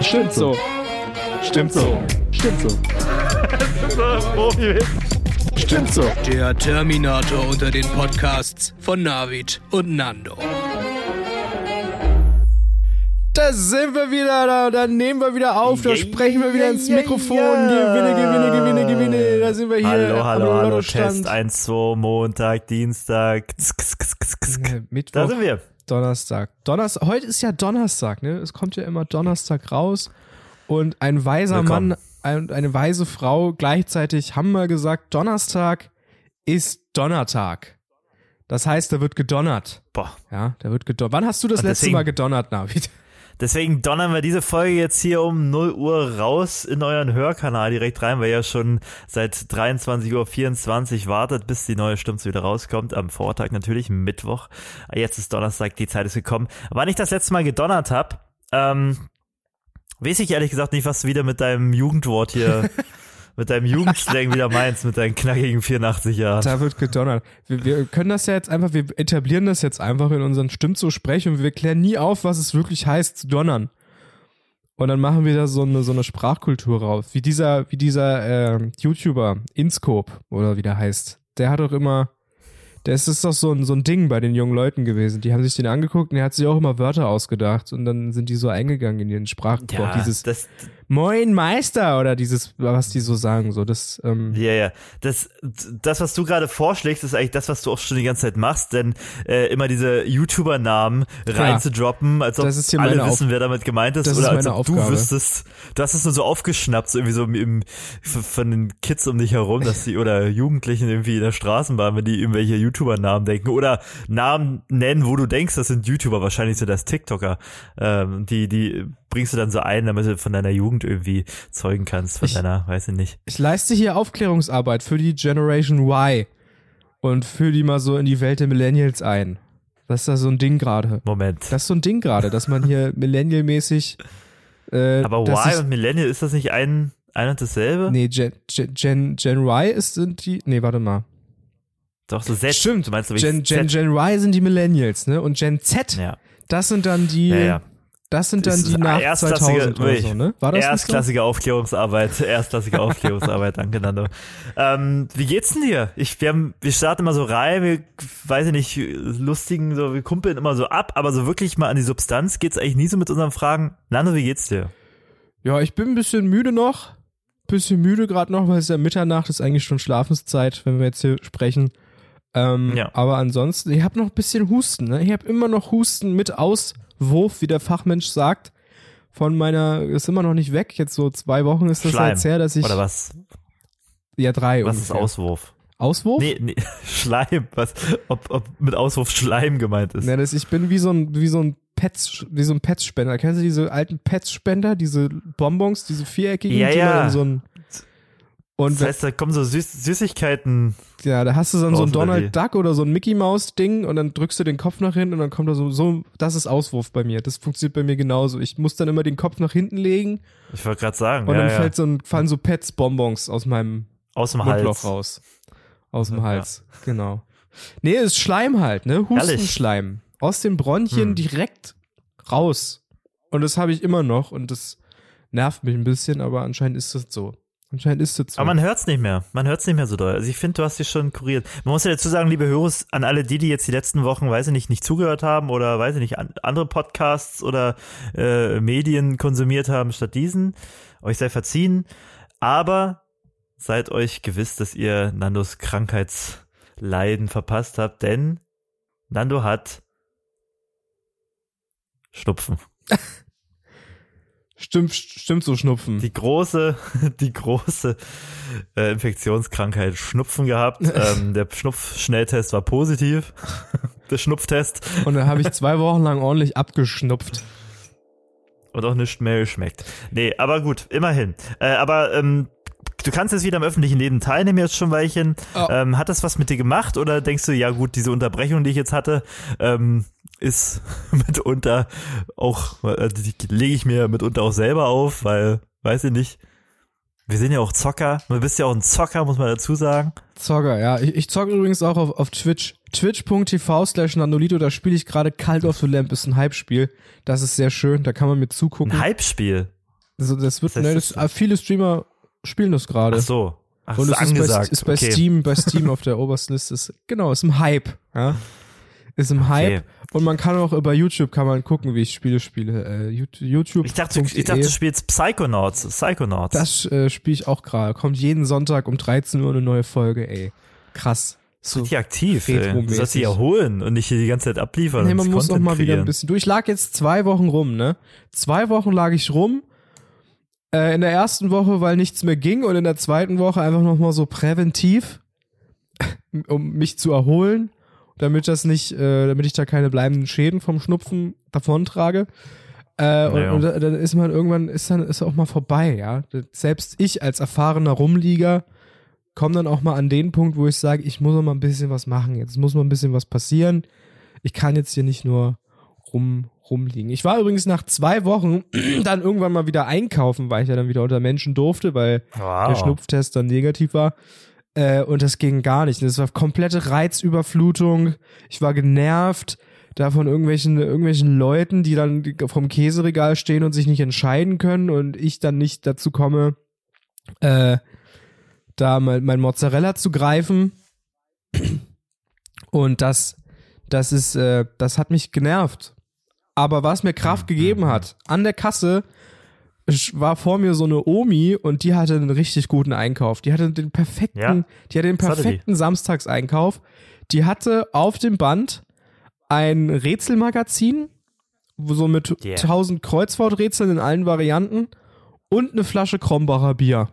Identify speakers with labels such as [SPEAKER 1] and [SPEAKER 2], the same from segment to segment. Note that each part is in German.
[SPEAKER 1] Stimmt so. Stimmt so. Stimmt so. Stimmt so.
[SPEAKER 2] Der Terminator unter den Podcasts von Navid und Nando.
[SPEAKER 1] Da sind wir wieder, da, da nehmen wir wieder auf, da sprechen wir wieder ins Mikrofon. Gewinne, gewinne, gewinne, gewinne. Da sind wir hier.
[SPEAKER 3] Hallo, hallo, hallo. Test 1, 2, Montag, Dienstag.
[SPEAKER 1] Äh,
[SPEAKER 3] Da
[SPEAKER 1] Mittwoch,
[SPEAKER 3] sind wir.
[SPEAKER 1] Donnerstag. Donnerstag. Heute ist ja Donnerstag, ne? Es kommt ja immer Donnerstag raus. Und ein weiser
[SPEAKER 3] Willkommen.
[SPEAKER 1] Mann und eine weise Frau gleichzeitig haben wir gesagt, Donnerstag ist Donnertag. Das heißt, da wird gedonnert.
[SPEAKER 3] Boah.
[SPEAKER 1] Ja, da wird gedonnert. Wann hast du das
[SPEAKER 3] Und
[SPEAKER 1] letzte
[SPEAKER 3] deswegen-
[SPEAKER 1] Mal gedonnert, Navid?
[SPEAKER 3] Deswegen donnern wir diese Folge jetzt hier um 0 Uhr raus in euren Hörkanal direkt rein, weil ihr schon seit 23.24 Uhr wartet, bis die neue Stimme wieder rauskommt. Am Vortag natürlich, Mittwoch. Jetzt ist Donnerstag, die Zeit ist gekommen. Wann ich das letzte Mal gedonnert habe, ähm, weiß ich ehrlich gesagt nicht, was du wieder mit deinem Jugendwort hier, mit deinem Jugendslang wieder meinst, mit deinen knackigen 84 Jahren.
[SPEAKER 1] Da wird gedonnert. Wir, wir können das ja jetzt einfach, wir etablieren das jetzt einfach in unseren Stimmt so Sprech und wir klären nie auf, was es wirklich heißt zu donnern. Und dann machen wir da so eine, so eine Sprachkultur raus. Wie dieser, wie dieser äh, YouTuber, Inscope, oder wie der heißt. Der hat doch immer, das ist doch so ein, so ein Ding bei den jungen Leuten gewesen. Die haben sich den angeguckt und er hat sich auch immer Wörter ausgedacht und dann sind die so eingegangen in ihren Sprachgebrauch. dieses
[SPEAKER 3] das,
[SPEAKER 1] Moin Meister oder dieses, was die so sagen, so das, ähm,
[SPEAKER 3] Ja, ja. Das, das, was du gerade vorschlägst, ist eigentlich das, was du auch schon die ganze Zeit machst, denn äh, immer diese YouTuber-Namen reinzudroppen, als ob
[SPEAKER 1] Das ist
[SPEAKER 3] alle wissen, wer damit gemeint ist,
[SPEAKER 1] Das
[SPEAKER 3] oder
[SPEAKER 1] ist
[SPEAKER 3] als ob du
[SPEAKER 1] Aufgabe.
[SPEAKER 3] wüsstest. Du hast es nur so aufgeschnappt, so irgendwie so im, von den Kids um dich herum, dass die, oder Jugendlichen irgendwie in der Straßenbahn, wenn die irgendwelche YouTuber-Namen denken, oder Namen nennen, wo du denkst, das sind YouTuber, wahrscheinlich sind das TikToker, ähm, die, die bringst du dann so ein, damit du von deiner Jugend irgendwie zeugen kannst, von
[SPEAKER 1] Ich-
[SPEAKER 3] deiner, weiß ich nicht.
[SPEAKER 1] Ich leiste hier Aufklärungsarbeit für die Generation Y und führe die mal so in die Welt der Millennials ein. Das ist da so ein Ding gerade.
[SPEAKER 3] Moment.
[SPEAKER 1] Das ist so ein Ding gerade, dass man hier Millennial-mäßig. Äh,
[SPEAKER 3] Aber Y und Millennial, ist das nicht ein, ein und dasselbe?
[SPEAKER 1] Nee, Gen, Gen, Gen, Y ist, sind die. Nee, warte mal.
[SPEAKER 3] Doch, so Z.
[SPEAKER 1] Stimmt.
[SPEAKER 3] Du meinst, ich,
[SPEAKER 1] Gen, Gen. Gen Y sind die Millennials, ne? Und Gen Z,
[SPEAKER 3] Ja.
[SPEAKER 1] das sind dann die.
[SPEAKER 3] Ja, ja.
[SPEAKER 1] Das sind dann
[SPEAKER 3] Das
[SPEAKER 1] die nach
[SPEAKER 3] erstklassige-
[SPEAKER 1] 2000 oder so, ne? War das nicht so?
[SPEAKER 3] Erstklassige Aufklärungsarbeit, erstklassige Aufklärungsarbeit, danke Nando. Ähm, wie geht's denn dir? Ich, wir, haben, wir starten immer so rein, wir, weiß ich nicht, lustigen, so, wir kumpeln immer so ab, aber so wirklich mal an die Substanz geht's eigentlich nie so mit unseren Fragen. Nando, wie geht's dir?
[SPEAKER 1] Ja, ich bin ein bisschen müde noch. Bisschen müde gerade noch, weil es ja Mitternacht ist eigentlich schon Schlafenszeit, wenn wir jetzt hier sprechen. Ähm,
[SPEAKER 3] Ja.
[SPEAKER 1] Aber ansonsten, ich habe noch ein bisschen Husten. Ne? Ich habe immer noch Husten mit Auswurf, wie der Fachmensch sagt. Von meiner, ist immer noch nicht weg. Jetzt so zwei Wochen ist das
[SPEAKER 3] Schleim.
[SPEAKER 1] jetzt her, dass ich.
[SPEAKER 3] Oder was?
[SPEAKER 1] Ja, drei.
[SPEAKER 3] Was ist
[SPEAKER 1] ungefähr.
[SPEAKER 3] Auswurf?
[SPEAKER 1] Auswurf?
[SPEAKER 3] Nee, nee, Schleim, was, ob, ob mit Auswurf Schleim gemeint ist.
[SPEAKER 1] Ne, das, ich bin wie so ein, wie so ein Pets, wie so ein. Kennst du diese alten Pets-Spender, diese Bonbons, diese viereckigen,
[SPEAKER 3] Ja,
[SPEAKER 1] die man
[SPEAKER 3] ja.
[SPEAKER 1] in so ein und
[SPEAKER 3] Das heißt, da kommen so Süß Süßigkeiten.
[SPEAKER 1] Ja, da hast du dann so ein Donald? Duck oder so ein Mickey Maus Ding und dann drückst du den Kopf nach hinten und dann kommt da so, so, das ist Auswurf bei mir. Das funktioniert bei mir genauso. Ich muss dann immer den Kopf nach hinten legen
[SPEAKER 3] Ich wollte gerade sagen,
[SPEAKER 1] und
[SPEAKER 3] ja,
[SPEAKER 1] dann
[SPEAKER 3] ja.
[SPEAKER 1] fällt so ein, fallen so Pets Bonbons aus meinem
[SPEAKER 3] aus dem
[SPEAKER 1] Mundloch
[SPEAKER 3] Hals.
[SPEAKER 1] raus. Aus dem
[SPEAKER 3] Ja.
[SPEAKER 1] Hals, genau. Nee, ist Schleim halt, ne? Hustenschleim. Aus den Bronchien
[SPEAKER 3] Hm.
[SPEAKER 1] direkt raus. Und das habe ich immer noch und das nervt mich ein bisschen, aber anscheinend ist das so. Anscheinend ist das so.
[SPEAKER 3] Aber man hört's nicht mehr. Man hört's nicht mehr so doll. Also ich finde, du hast dich schon kuriert. Man muss ja dazu sagen, liebe Hörer, an alle die, die jetzt die letzten Wochen, weiß ich nicht, nicht zugehört haben oder weiß ich nicht, an, andere Podcasts oder äh, Medien konsumiert haben statt diesen, euch sei verziehen. Aber seid euch gewiss, dass ihr Nandos Krankheitsleiden verpasst habt, denn Nando hat Schnupfen.
[SPEAKER 1] stimmt, stimmt so Schnupfen.
[SPEAKER 3] die große, die große äh, Infektionskrankheit Schnupfen gehabt. ähm, der Schnupfschnelltest war positiv. der Schnupftest.
[SPEAKER 1] Und dann habe ich zwei Wochen lang ordentlich abgeschnupft.
[SPEAKER 3] Und auch nicht mehr geschmeckt. Nee, aber gut, immerhin. Äh, aber ähm, du kannst jetzt wieder im öffentlichen Leben teilnehmen, jetzt schon Weilchen.
[SPEAKER 1] Oh.
[SPEAKER 3] Ähm, hat das was mit dir gemacht oder denkst du, ja gut, diese Unterbrechung, die ich jetzt hatte, ähm, ist mitunter auch, äh, die lege ich mir mitunter auch selber auf, weil, weiß ich nicht, wir sind ja auch Zocker. Du bist ja auch ein Zocker, muss man dazu sagen.
[SPEAKER 1] Zocker, ja. Ich, ich zocke übrigens auch auf, auf Twitch. Twitch.tv slash Nandolito, da spiele ich gerade Cult of the Lamp, ist ein Hype-Spiel. Das ist sehr schön, da kann man mir zugucken.
[SPEAKER 3] Ein Hype-Spiel.
[SPEAKER 1] Also das wird,
[SPEAKER 3] Was heißt
[SPEAKER 1] ne,
[SPEAKER 3] das
[SPEAKER 1] das, ah, viele Streamer spielen das gerade.
[SPEAKER 3] Ach so. Ach,
[SPEAKER 1] Und
[SPEAKER 3] ist
[SPEAKER 1] es ist bei,
[SPEAKER 3] angesagt.
[SPEAKER 1] ist bei
[SPEAKER 3] okay.
[SPEAKER 1] Steam, bei Steam auf der obersten Liste. Ist, genau, ist im Hype. Ja? Ist im Hype.
[SPEAKER 3] Okay.
[SPEAKER 1] Und man kann auch über YouTube kann man gucken, wie ich Spiele spiele. Äh, YouTube.
[SPEAKER 3] Ich dachte, ich dachte, du spielst Psychonauts. Psychonauts.
[SPEAKER 1] das äh, spiele ich auch gerade. Kommt jeden Sonntag um 13 Uhr eine neue Folge, ey. Krass. So.
[SPEAKER 3] richtig aktiv. Ey. Du sollst dich erholen und nicht hier die ganze Zeit abliefern.
[SPEAKER 1] Nee, man muss
[SPEAKER 3] Content
[SPEAKER 1] mal wieder ein
[SPEAKER 3] kreieren.
[SPEAKER 1] bisschen. Du, ich lag jetzt zwei Wochen rum, ne? Zwei Wochen lag ich rum. Äh, in der ersten Woche, weil nichts mehr ging, und in der zweiten Woche einfach noch mal so präventiv, um mich zu erholen, damit das nicht, äh, damit ich da keine bleibenden Schäden vom Schnupfen davontrage. Äh, und,
[SPEAKER 3] Naja.
[SPEAKER 1] und da- dann ist man irgendwann, ist dann ist auch mal vorbei, ja. Selbst ich als erfahrener Rumlieger komme dann auch mal an den Punkt, wo ich sage, ich muss noch mal ein bisschen was machen. Jetzt muss mal ein bisschen was passieren. Ich kann jetzt hier nicht nur rum, rumliegen. Ich war übrigens nach zwei Wochen dann irgendwann mal wieder einkaufen, weil ich ja dann wieder unter Menschen durfte, weil
[SPEAKER 3] Wow.
[SPEAKER 1] der Schnupftest dann negativ war. Äh, und das ging gar nicht. Das war komplette Reizüberflutung. Ich war genervt da von irgendwelchen, irgendwelchen Leuten, die dann vom Käseregal stehen und sich nicht entscheiden können und ich dann nicht dazu komme, äh, da mein, mein Mozzarella zu greifen. Und das, das ist, äh, das hat mich genervt. Aber was mir Kraft gegeben hat, an der Kasse war vor mir so eine Omi und die hatte einen richtig guten Einkauf. Die hatte den perfekten,
[SPEAKER 3] Ja,
[SPEAKER 1] die hatte den
[SPEAKER 3] das hatte
[SPEAKER 1] perfekten Samstagseinkauf. Die hatte auf dem Band ein Rätselmagazin, so mit
[SPEAKER 3] Yeah.
[SPEAKER 1] 1000 Kreuzworträtseln in allen Varianten und eine Flasche Krombacher Bier.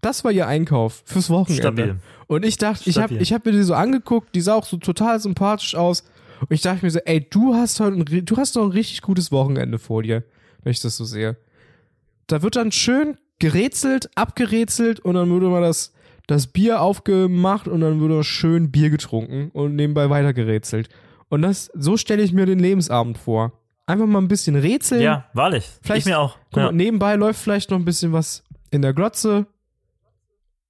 [SPEAKER 1] Das war ihr Einkauf fürs Wochenende.
[SPEAKER 3] Stabil.
[SPEAKER 1] Und ich dachte, ich habe ich hab mir die so angeguckt, die sah auch so total sympathisch aus. Und ich dachte mir so, ey, du hast heute ein, du hast doch ein richtig gutes Wochenende vor dir, wenn ich das so sehe. Da wird dann schön gerätselt, abgerätselt und dann würde man das, das Bier aufgemacht und dann würde schön Bier getrunken und nebenbei weitergerätselt. Und das, so stelle ich mir den Lebensabend vor. Einfach mal ein bisschen rätseln.
[SPEAKER 3] Ja, wahrlich.
[SPEAKER 1] Vielleicht-
[SPEAKER 3] ich mir auch. Ja.
[SPEAKER 1] mal, nebenbei läuft vielleicht noch ein bisschen was in der Glotze.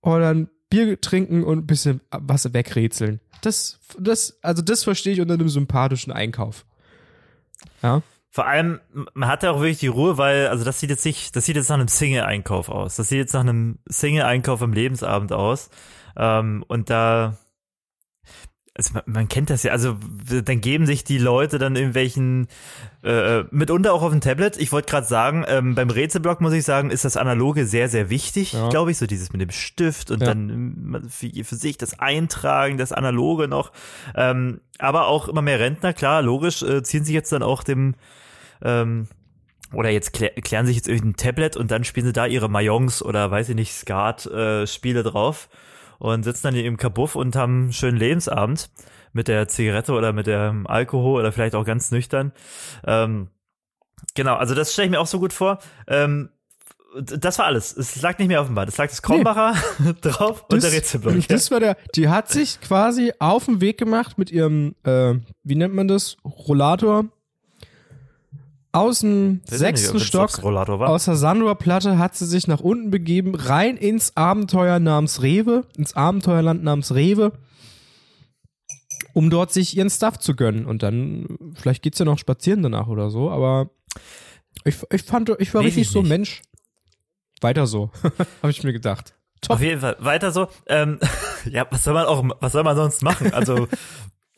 [SPEAKER 1] Oder dann Bier trinken und ein bisschen was wegrätseln. Das, das, also das verstehe ich unter einem sympathischen Einkauf. Ja.
[SPEAKER 3] Vor allem, man hat ja auch wirklich die Ruhe, weil, also das sieht jetzt nicht, das sieht jetzt nach einem Single-Einkauf aus. Das sieht jetzt nach einem Single-Einkauf am Lebensabend aus. Ähm, und da, also man, kennt das ja, also dann geben sich die Leute dann irgendwelchen, äh, mitunter auch auf dem Tablet. Ich wollte gerade sagen, ähm, beim Rätselblock muss ich sagen, ist das Analoge sehr, sehr wichtig,
[SPEAKER 1] Ja.
[SPEAKER 3] glaube ich, so dieses mit dem Stift und
[SPEAKER 1] Ja.
[SPEAKER 3] dann ähm, für, für sich das Eintragen, das Analoge noch. Ähm, aber auch immer mehr Rentner, klar, logisch, äh, ziehen sich jetzt dann auch dem ähm, oder jetzt klär, klären sich jetzt irgendein Tablet und dann spielen sie da ihre Mayongs oder weiß ich nicht, Skat-Spiele drauf und sitzen dann im Kabuff und haben einen schönen Lebensabend mit der Zigarette oder mit dem Alkohol oder vielleicht auch ganz nüchtern. Ähm, genau, also das stelle ich mir auch so gut vor. Ähm, das war alles. Es lag nicht mehr auf dem Band. Es lag das Krombacher drauf und der Rätselblock. ja.
[SPEAKER 1] das war der, die hat sich quasi auf den Weg gemacht mit ihrem, äh, wie nennt man das? Rollator. Aus dem sechsten
[SPEAKER 3] nicht,
[SPEAKER 1] Stock aus der Sandor-Platte hat sie sich nach unten begeben, rein ins Abenteuer namens Rewe, ins Abenteuerland namens Rewe, um dort sich ihren Stuff zu gönnen. Und dann, vielleicht geht's ja noch spazieren danach oder so, aber ich, ich fand, ich war
[SPEAKER 3] Weiß
[SPEAKER 1] richtig
[SPEAKER 3] ich
[SPEAKER 1] so
[SPEAKER 3] nicht.
[SPEAKER 1] Mensch. Weiter so, habe ich mir gedacht. Top.
[SPEAKER 3] Auf jeden Fall. Weiter so. Ähm, ja, was soll man auch, was soll man sonst machen? Also,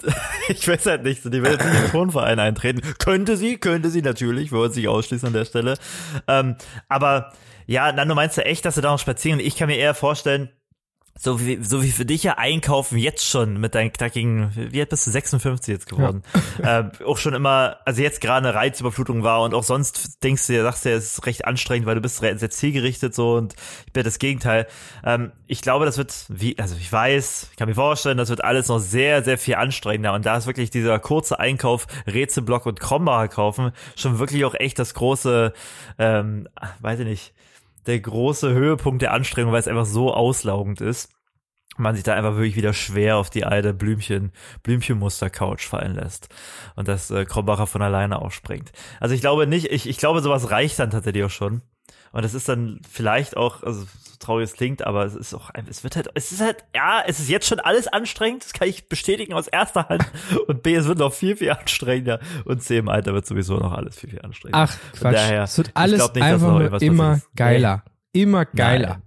[SPEAKER 3] ich weiß halt nicht, die will jetzt nicht in den Turnverein eintreten. Könnte sie, könnte sie natürlich, wir wollen sich ausschließen an der Stelle. Ähm, aber, ja, Nando, meinst du echt, dass du da noch spazieren? Ich kann mir eher vorstellen, so wie, so wie für dich ja einkaufen jetzt schon mit deinen knackigen, wie alt bist du 56 jetzt geworden? Äh, auch schon immer, also jetzt gerade eine Reizüberflutung war und auch sonst denkst du dir, sagst du ja, es ist recht anstrengend, weil du bist sehr zielgerichtet so und ich bin das Gegenteil. Ähm, ich glaube, das wird, wie, also ich weiß, ich kann mir vorstellen, das wird alles noch sehr, sehr viel anstrengender und da ist wirklich dieser kurze Einkauf, Rätselblock und Krombacher kaufen schon wirklich auch echt das große, ähm, weiß ich nicht, der große Höhepunkt der Anstrengung, weil es einfach so auslaugend ist. Man sich da einfach wirklich wieder schwer auf die alte Blümchen, Blümchenmuster-Couch fallen lässt. Und das äh, Krombacher von alleine aufspringt. Also ich glaube nicht, ich, ich glaube, sowas reicht dann tatsächlich auch schon. Und das ist dann vielleicht auch, also so traurig es klingt, aber es ist auch, es wird halt, es ist halt, ja, es ist jetzt schon alles anstrengend, das kann ich bestätigen aus erster Hand. Und B, es wird noch viel, viel anstrengender. Und C, im Alter wird sowieso noch alles viel, viel anstrengender.
[SPEAKER 1] Ach,
[SPEAKER 3] Von
[SPEAKER 1] Quatsch.
[SPEAKER 3] daher,
[SPEAKER 1] es wird alles
[SPEAKER 3] nicht,
[SPEAKER 1] einfach immer geiler. Immer geiler.
[SPEAKER 3] Nein.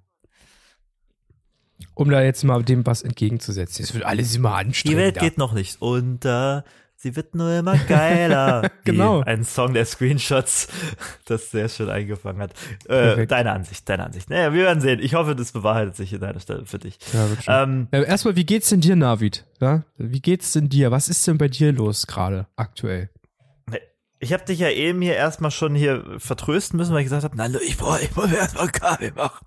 [SPEAKER 1] Um da jetzt mal dem was entgegenzusetzen. Es wird alles immer
[SPEAKER 3] Die
[SPEAKER 1] anstrengender.
[SPEAKER 3] Welt geht noch nicht unter. Sie wird nur immer geiler.
[SPEAKER 1] Genau.
[SPEAKER 3] Ein Song der Screenshots, das sehr schön eingefangen hat. Äh, deine Ansicht, deine Ansicht. Naja, wir werden sehen. Ich hoffe, das bewahrheitet sich in deiner Stelle für dich.
[SPEAKER 1] Ja, wird schon.
[SPEAKER 3] Ähm,
[SPEAKER 1] Äh, Erstmal, wie geht's denn dir, Navid? Ja? Wie geht's denn dir? Was ist denn bei dir los gerade aktuell?
[SPEAKER 3] Ich habe dich ja eben hier erstmal schon hier vertrösten müssen, weil ich gesagt habe, nein, ich brauche ich muss mir erstmal Kaffee machen.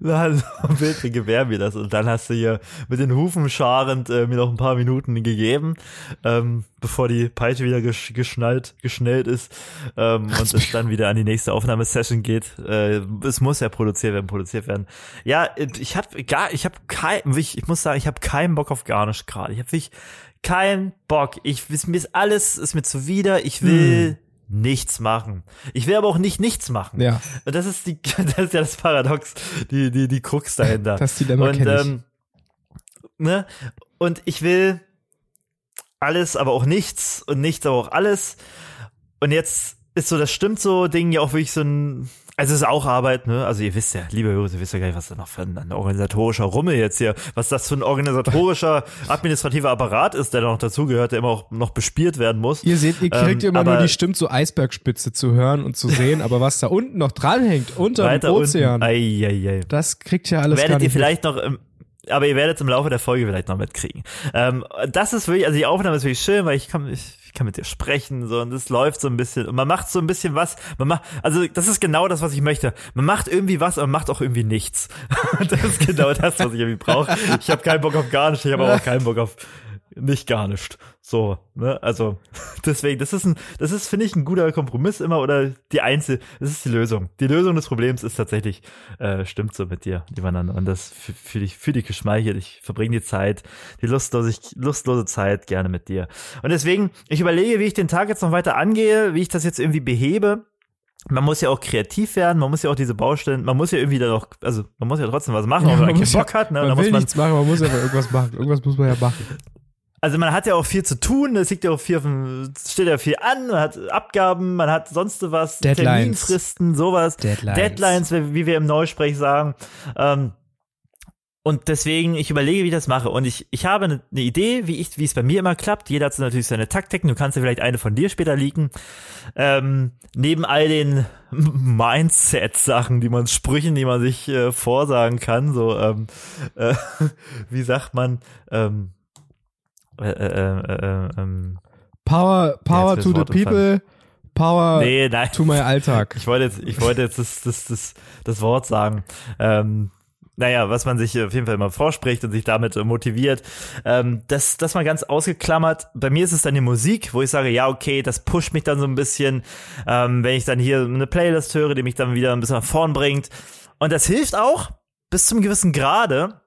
[SPEAKER 3] Dann wir gewähren mir das. Und dann hast du hier mit den Hufen scharend äh, mir noch ein paar Minuten gegeben, ähm, bevor die Peitsche wieder gesch geschnallt, geschnellt ist ähm, und es dann wieder an die nächste Aufnahmesession geht. Äh, es muss ja produziert werden, produziert werden. Ja, ich habe gar, ich habe kein, ich, ich muss sagen, ich habe keinen Bock auf Garnisch gerade. Ich habe wirklich keinen Bock. Ich mir ist alles ist mir zuwider. Ich will nichts machen. Ich will aber auch nicht nichts machen.
[SPEAKER 1] Ja.
[SPEAKER 3] Und das ist die, das ist ja das Paradox, die, die, die Krux dahinter.
[SPEAKER 1] Das Dilemma
[SPEAKER 3] und, ähm, ne? Und ich will alles, aber auch nichts und nichts, aber auch alles. Und jetzt ist so das stimmt so Ding ja auch wirklich so ein, also es ist auch Arbeit, ne? Also ihr wisst ja, liebe Hörer, ihr wisst ja gar nicht, was da noch für ein, ein organisatorischer Rummel jetzt hier, was das für ein organisatorischer, administrativer Apparat ist, der noch dazugehört, der immer auch noch bespielt werden muss.
[SPEAKER 1] Ihr seht, ihr kriegt
[SPEAKER 3] Ähm,
[SPEAKER 1] immer nur die Stimmt so Eisbergspitze zu hören und zu sehen, aber was da unten noch dranhängt, unter dem Ozean.
[SPEAKER 3] Ei, ei, ei.
[SPEAKER 1] das kriegt ja alles
[SPEAKER 3] werdet ihr
[SPEAKER 1] nicht mit.
[SPEAKER 3] vielleicht noch im, aber ihr werdet im Laufe der Folge vielleicht noch mitkriegen. Ähm, das ist wirklich, also die Aufnahme ist wirklich schön, weil ich kann, ich kann mit dir sprechen, so, und es läuft so ein bisschen, und man macht so ein bisschen was, man macht, also das ist genau das, was ich möchte. Man macht irgendwie was, aber macht auch irgendwie nichts. das ist genau das, was ich irgendwie brauche. Ich habe keinen Bock auf gar nichts, ich habe auch keinen Bock auf nicht gar nichts. So, ne, also, deswegen, das ist ein, das ist, finde ich, ein guter Kompromiss immer, oder die Einzel, das ist die Lösung. Die Lösung des Problems ist tatsächlich, äh, stimmt so mit dir, lieber Nando. Und das für, für dich, für dich geschmeichelt. Ich verbringe die Zeit, die lustlose, lustlose Zeit gerne mit dir. Und deswegen, ich überlege, wie ich den Tag jetzt noch weiter angehe, wie ich das jetzt irgendwie behebe. Man muss ja auch kreativ werden, man muss ja auch diese Baustellen, man muss ja irgendwie da noch, also man muss ja trotzdem was machen, auch wenn man keinen
[SPEAKER 1] muss ja-
[SPEAKER 3] Bock hat, ne?
[SPEAKER 1] Man will
[SPEAKER 3] muss man
[SPEAKER 1] nichts machen, man muss aber irgendwas machen. Irgendwas muss man ja machen.
[SPEAKER 3] Also man hat ja auch viel zu tun, es liegt ja auch viel, steht ja viel an, man hat Abgaben, man hat sonst was,
[SPEAKER 1] Deadlines.
[SPEAKER 3] Terminfristen, sowas,
[SPEAKER 1] Deadlines.
[SPEAKER 3] Deadlines, wie wir im Neusprech sagen. Ähm, und deswegen, ich überlege, wie ich das mache. Und ich, ich habe eine, eine Idee, wie ich, wie es bei mir immer klappt. Jeder hat natürlich seine Taktiken. Du kannst ja vielleicht eine von dir später leaken. Ähm, neben all den Mindset-Sachen, die man Sprüchen, die man sich äh, vorsagen kann, so, ähm, äh, wie sagt man, ähm, äh, äh, äh, äh, ähm,
[SPEAKER 1] Power, Power
[SPEAKER 3] jetzt
[SPEAKER 1] to the people, Power
[SPEAKER 3] nee, nein.
[SPEAKER 1] to my Alltag.
[SPEAKER 3] Ich wollte jetzt, ich wollte jetzt das, das, das, das Wort sagen. Ähm, naja, was man sich auf jeden Fall immer vorspricht und sich damit motiviert. Ähm, das, das mal ganz ausgeklammert. Bei mir ist es dann die Musik, wo ich sage, ja, okay, das pusht mich dann so ein bisschen, ähm, wenn ich dann hier eine Playlist höre, die mich dann wieder ein bisschen nach vorn bringt. Und das hilft auch bis zum gewissen Grade.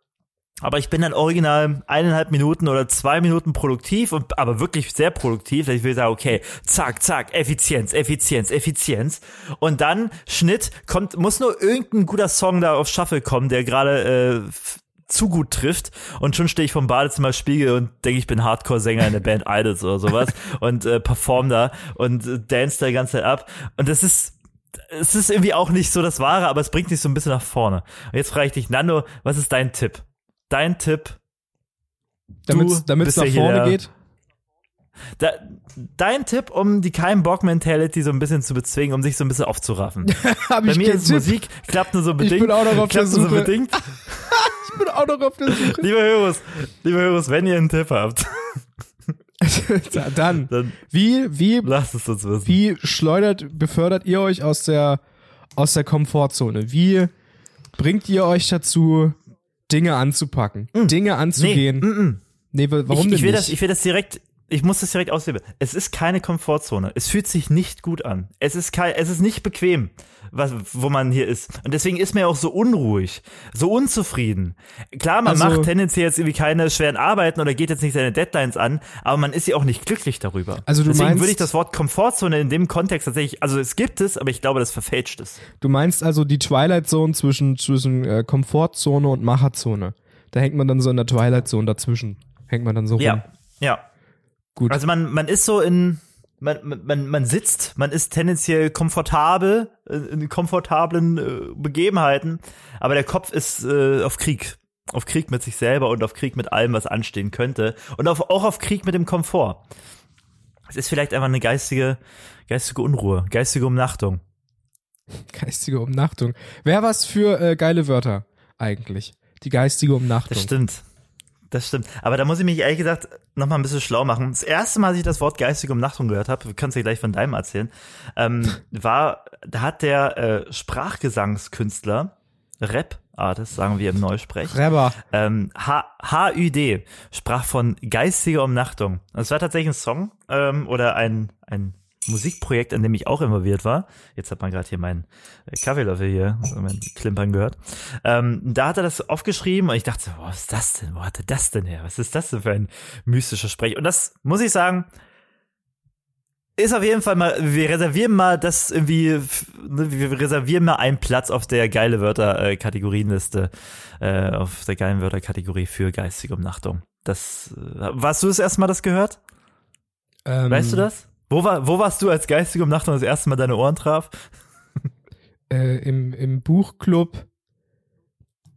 [SPEAKER 3] Aber ich bin dann original eineinhalb Minuten oder zwei Minuten produktiv und aber wirklich sehr produktiv. Ich will sagen, okay, zack, zack, Effizienz, Effizienz, Effizienz. Und dann Schnitt kommt, muss nur irgendein guter Song da auf Shuffle kommen, der gerade äh, zu gut trifft und schon stehe ich vom Badezimmerspiegel und denke, ich bin Hardcore-Sänger in der Band Idols oder sowas und äh, perform da und äh, dance da die ganze Zeit ab. Und das ist es ist irgendwie auch nicht so das Wahre, aber es bringt dich so ein bisschen nach vorne. Und jetzt frage ich dich, Nando, was ist dein Tipp? Dein Tipp,
[SPEAKER 1] Damit es nach
[SPEAKER 3] ja
[SPEAKER 1] vorne
[SPEAKER 3] der-
[SPEAKER 1] geht.
[SPEAKER 3] da, dein Tipp, um die kein Bock Mentality so ein bisschen zu bezwingen, um sich so ein bisschen aufzuraffen.
[SPEAKER 1] Hab
[SPEAKER 3] Bei
[SPEAKER 1] ich
[SPEAKER 3] mir ist
[SPEAKER 1] Tipp.
[SPEAKER 3] Musik, klappt nur so bedingt.
[SPEAKER 1] bin auch noch auf der
[SPEAKER 3] nur so
[SPEAKER 1] Suche.
[SPEAKER 3] bedingt.
[SPEAKER 1] Ich bin auch noch auf der Suche.
[SPEAKER 3] Liebe Hörer, liebe Hörer, wenn ihr einen Tipp habt,
[SPEAKER 1] Dann,
[SPEAKER 3] dann
[SPEAKER 1] wie, wie,
[SPEAKER 3] lasst es uns wissen.
[SPEAKER 1] wie schleudert, befördert ihr euch aus der, aus der Komfortzone? Wie bringt ihr euch dazu, Dinge anzupacken, Dinge anzugehen?
[SPEAKER 3] Mm. Nee, mm, mm.
[SPEAKER 1] Nee, wa- warum
[SPEAKER 3] ich,
[SPEAKER 1] denn
[SPEAKER 3] ich will
[SPEAKER 1] nicht?
[SPEAKER 3] das, ich will das direkt, ich muss das direkt ausleben. Es ist keine Komfortzone. Es fühlt sich nicht gut an. Es ist kein, es ist nicht bequem, was, wo man hier ist. Und deswegen ist man ja auch so unruhig, so unzufrieden. Klar, man
[SPEAKER 1] Also-
[SPEAKER 3] macht tendenziell jetzt irgendwie keine schweren Arbeiten oder geht jetzt nicht seine Deadlines an, aber man ist ja auch nicht glücklich darüber.
[SPEAKER 1] Also du
[SPEAKER 3] deswegen
[SPEAKER 1] meinst-
[SPEAKER 3] würde ich das Wort Komfortzone in dem Kontext tatsächlich, also es gibt es, aber ich glaube, das verfälscht es.
[SPEAKER 1] Du meinst also die Twilight Zone zwischen, zwischen äh, Komfortzone und Macherzone. Da hängt man dann so in der Twilight Zone dazwischen. Hängt man dann so rum.
[SPEAKER 3] Ja, ja.
[SPEAKER 1] Gut.
[SPEAKER 3] Also man, man ist so in, man, man, man sitzt, man ist tendenziell komfortabel, äh, in komfortablen äh, Begebenheiten, aber der Kopf ist äh, auf Krieg. Auf Krieg mit sich selber und auf Krieg mit allem, was anstehen könnte. Und auf, auch auf Krieg mit dem Komfort. Es ist vielleicht einfach eine geistige, geistige Unruhe, geistige Umnachtung.
[SPEAKER 1] Geistige Umnachtung. Wäre was für äh, geile Wörter eigentlich. Die geistige Umnachtung.
[SPEAKER 3] Das stimmt. Das stimmt. Aber da muss ich mich ehrlich gesagt noch mal ein bisschen schlau machen. Das erste Mal, als ich das Wort geistige Umnachtung gehört habe, du kannst dir gleich von deinem erzählen, ähm, war, da hat der äh, Sprachgesangskünstler, Rap-Artist, sagen wir im Neusprech,
[SPEAKER 1] Rebber.
[SPEAKER 3] ähm, HÜD sprach von geistiger Umnachtung. Das war tatsächlich ein Song ähm, oder ein, ein Musikprojekt, an dem ich auch involviert war. Jetzt hat man gerade hier meinen äh, Kaffeelöffel hier, mein Klimpern gehört. Ähm, da hat er das aufgeschrieben und ich dachte, so, was ist das denn? Wo hat er das denn her? Was ist das denn für ein mystischer Sprech? Und das muss ich sagen, ist auf jeden Fall mal, wir reservieren mal das irgendwie, ne, wir reservieren mal einen Platz auf der geile Wörter-Kategorienliste, äh, auf der geilen Wörter-Kategorie für geistige Umnachtung. Das, äh, warst du das erste Mal das gehört?
[SPEAKER 1] Ähm,
[SPEAKER 3] Weißt du das? Wo, war, wo warst du als geistige Umnachtung das erste Mal deine Ohren traf?
[SPEAKER 1] Äh, im, Im Buchclub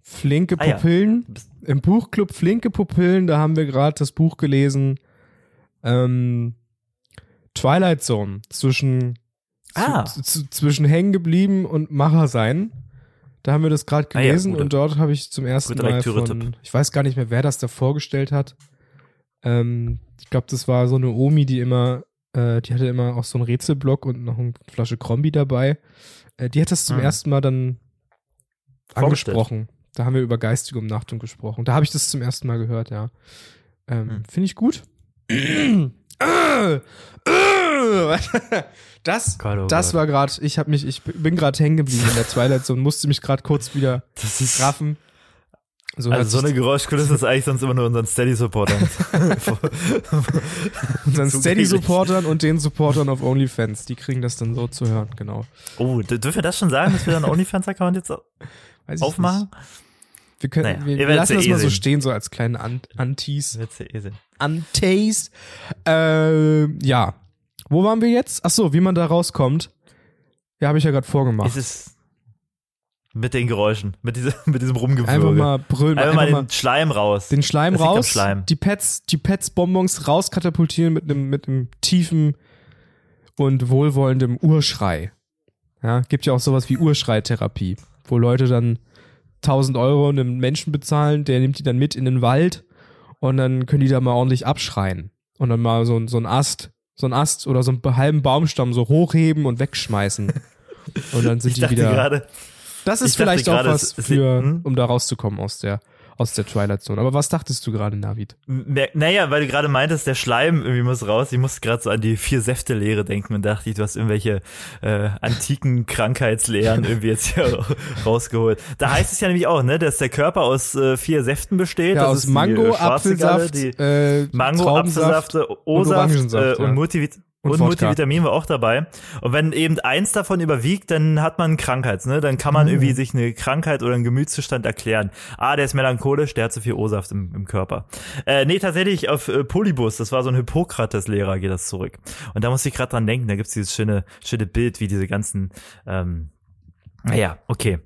[SPEAKER 1] Flinke
[SPEAKER 3] Ah ja.
[SPEAKER 1] Pupillen. Im Buchclub Flinke Pupillen, da haben wir gerade das Buch gelesen. Ähm, Twilight Zone zwischen
[SPEAKER 3] Ah.
[SPEAKER 1] zwischen hängen geblieben und Macher sein. Da haben wir das gerade
[SPEAKER 3] Ah ja,
[SPEAKER 1] gelesen und dort habe ich zum ersten Mal von, ich weiß gar nicht mehr, wer das da vorgestellt hat. Ähm, ich glaube, das war so eine Omi, die immer, äh, die hatte immer auch so einen Rätselblock und noch eine Flasche Krombi dabei. Äh, die hat das zum
[SPEAKER 3] Hm.
[SPEAKER 1] ersten Mal dann angesprochen. Da haben wir über geistige Umnachtung gesprochen. Da habe ich das zum ersten Mal gehört, ja. Ähm,
[SPEAKER 3] Hm.
[SPEAKER 1] Finde ich gut. Das,
[SPEAKER 3] oh
[SPEAKER 1] das war gerade, ich habe mich, ich bin gerade hängen geblieben in der Twilight Zone, musste mich gerade kurz wieder
[SPEAKER 3] Das ist,
[SPEAKER 1] raffen. So
[SPEAKER 3] also so eine Geräuschkulisse ist eigentlich sonst immer nur unseren Steady-Supportern.
[SPEAKER 1] unseren. Steady-Supportern und den Supportern auf OnlyFans, die kriegen das dann so zu hören, genau.
[SPEAKER 3] oh, dürfen wir das schon sagen, dass wir dann OnlyFans-Account jetzt
[SPEAKER 1] Weiß
[SPEAKER 3] aufmachen?
[SPEAKER 1] Wir, können,
[SPEAKER 3] Naja,
[SPEAKER 1] wir, wir lassen das
[SPEAKER 3] eh
[SPEAKER 1] mal so
[SPEAKER 3] sehen.
[SPEAKER 1] stehen, so als kleine Ant Antis.
[SPEAKER 3] Eh.
[SPEAKER 1] Antis. Äh, ja. Wo waren wir jetzt? Ach so, wie man da rauskommt. Ja, habe ich ja gerade vorgemacht.
[SPEAKER 3] Es ist mit den Geräuschen, mit, diese, mit diesem Rumgewürge.
[SPEAKER 1] Einfach mal brüllen,
[SPEAKER 3] Einfach
[SPEAKER 1] einfach,
[SPEAKER 3] mal den Schleim raus.
[SPEAKER 1] den Schleim
[SPEAKER 3] Das
[SPEAKER 1] raus,
[SPEAKER 3] Schleim.
[SPEAKER 1] die Pets, die Pets-Bonbons rauskatapultieren mit einem mit einem tiefen und wohlwollendem Urschrei. Ja, gibt ja auch sowas wie Urschreitherapie, wo Leute dann 1000 Euro einem Menschen bezahlen, der nimmt die dann mit in den Wald und dann können die da mal ordentlich abschreien und dann mal so, so ein Ast, so ein Ast oder so einen halben Baumstamm so hochheben und wegschmeißen. Und dann sind
[SPEAKER 3] ich
[SPEAKER 1] die wieder.
[SPEAKER 3] gerade,
[SPEAKER 1] Das ist
[SPEAKER 3] Ich
[SPEAKER 1] vielleicht auch was für,
[SPEAKER 3] hm?
[SPEAKER 1] um da rauszukommen aus der, aus der Twilight Zone. Aber was dachtest du gerade, Navid?
[SPEAKER 3] naja, weil du gerade meintest, der Schleim irgendwie muss raus. Ich musste gerade so an die Vier-Säfte-Lehre denken und dachte, ich, du hast irgendwelche äh, antiken Krankheitslehren irgendwie jetzt hier rausgeholt. Da heißt es ja nämlich auch, ne, dass der Körper aus äh, vier Säften besteht.
[SPEAKER 1] Ja,
[SPEAKER 3] das
[SPEAKER 1] aus
[SPEAKER 3] ist die,
[SPEAKER 1] Mango,
[SPEAKER 3] äh,
[SPEAKER 1] Apfelsaft,
[SPEAKER 3] die
[SPEAKER 1] äh,
[SPEAKER 3] Mango,
[SPEAKER 1] Traubensaft
[SPEAKER 3] Apfelsaft, O-Saft
[SPEAKER 1] Orangensaft,
[SPEAKER 3] äh, und,
[SPEAKER 1] ja.
[SPEAKER 3] Multivit
[SPEAKER 1] Und.
[SPEAKER 3] Multivitamin war auch dabei. Und wenn eben eins davon überwiegt, dann hat man Krankheit, ne? Dann kann man
[SPEAKER 1] Mhm.
[SPEAKER 3] irgendwie sich eine Krankheit oder einen Gemütszustand erklären. Ah, der ist melancholisch, der hat zu viel O-Saft im, im Körper. Äh, nee, tatsächlich auf äh, Polybus, das war so ein Hippokrates-Lehrer, geht das zurück. Und da musste ich gerade dran denken, da gibt's dieses schöne, schöne Bild, wie diese ganzen, ähm, naja, okay.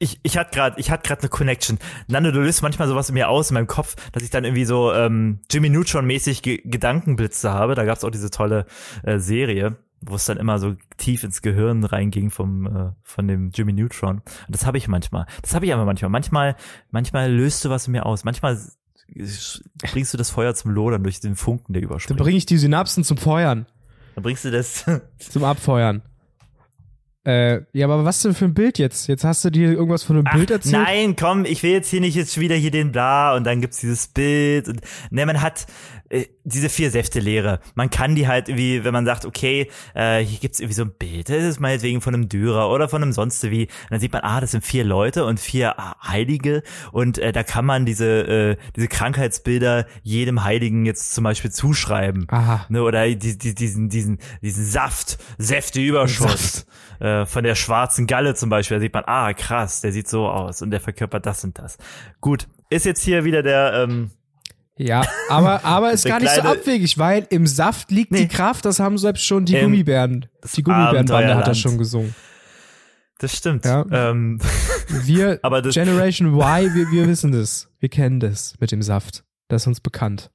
[SPEAKER 3] Ich, ich hatte gerade, ich hatte gerade eine Connection. Nando, du löst manchmal sowas in mir aus in meinem Kopf, dass ich dann irgendwie so ähm, Jimmy Neutron-mäßig Ge Gedankenblitze habe. Da gab's auch diese tolle äh, Serie, wo es dann immer so tief ins Gehirn reinging vom äh, von dem Jimmy Neutron. Und das habe ich manchmal. Das habe ich aber manchmal. Manchmal, manchmal löst du was in mir aus. Manchmal bringst du das Feuer zum Lodern durch den Funken, der
[SPEAKER 1] Dann
[SPEAKER 3] überspringt.
[SPEAKER 1] bringe ich die Synapsen zum Feuern,
[SPEAKER 3] Dann bringst du das.
[SPEAKER 1] zum Abfeuern. Äh, ja, aber was denn für ein Bild jetzt? Jetzt hast du dir irgendwas von einem
[SPEAKER 3] Ach,
[SPEAKER 1] Bild erzählt?
[SPEAKER 3] Nein, komm, ich will jetzt hier nicht jetzt wieder hier den Bla und dann gibt's dieses Bild und ne, man hat diese vier Säfte-Lehre, man kann die halt irgendwie, wenn man sagt, okay, äh, hier gibt's irgendwie so ein Bild, das ist meinetwegen von einem Dürer oder von einem sonst wie, dann sieht man, ah, das sind vier Leute und vier Heilige und äh, da kann man diese, äh, diese Krankheitsbilder jedem Heiligen jetzt zum Beispiel zuschreiben.
[SPEAKER 1] Aha.
[SPEAKER 3] Ne, oder die, die, diesen, diesen, diesen Saft, Säfteüberschuss äh, von der schwarzen Galle zum Beispiel, da sieht man, ah, krass, der sieht so aus und der verkörpert das und das. Gut, ist jetzt hier wieder der, ähm,
[SPEAKER 1] Ja, aber, aber ist gar nicht so abwegig, weil im Saft liegt
[SPEAKER 3] Nee.
[SPEAKER 1] die Kraft, das haben selbst schon die Gummibären. Die Gummibärenbande hat das schon gesungen.
[SPEAKER 3] das stimmt.
[SPEAKER 1] Ja.
[SPEAKER 3] Ähm,
[SPEAKER 1] Wir,
[SPEAKER 3] Aber das-
[SPEAKER 1] Generation Y, wir, wir wissen das. Wir kennen das mit dem Saft. Das ist uns bekannt.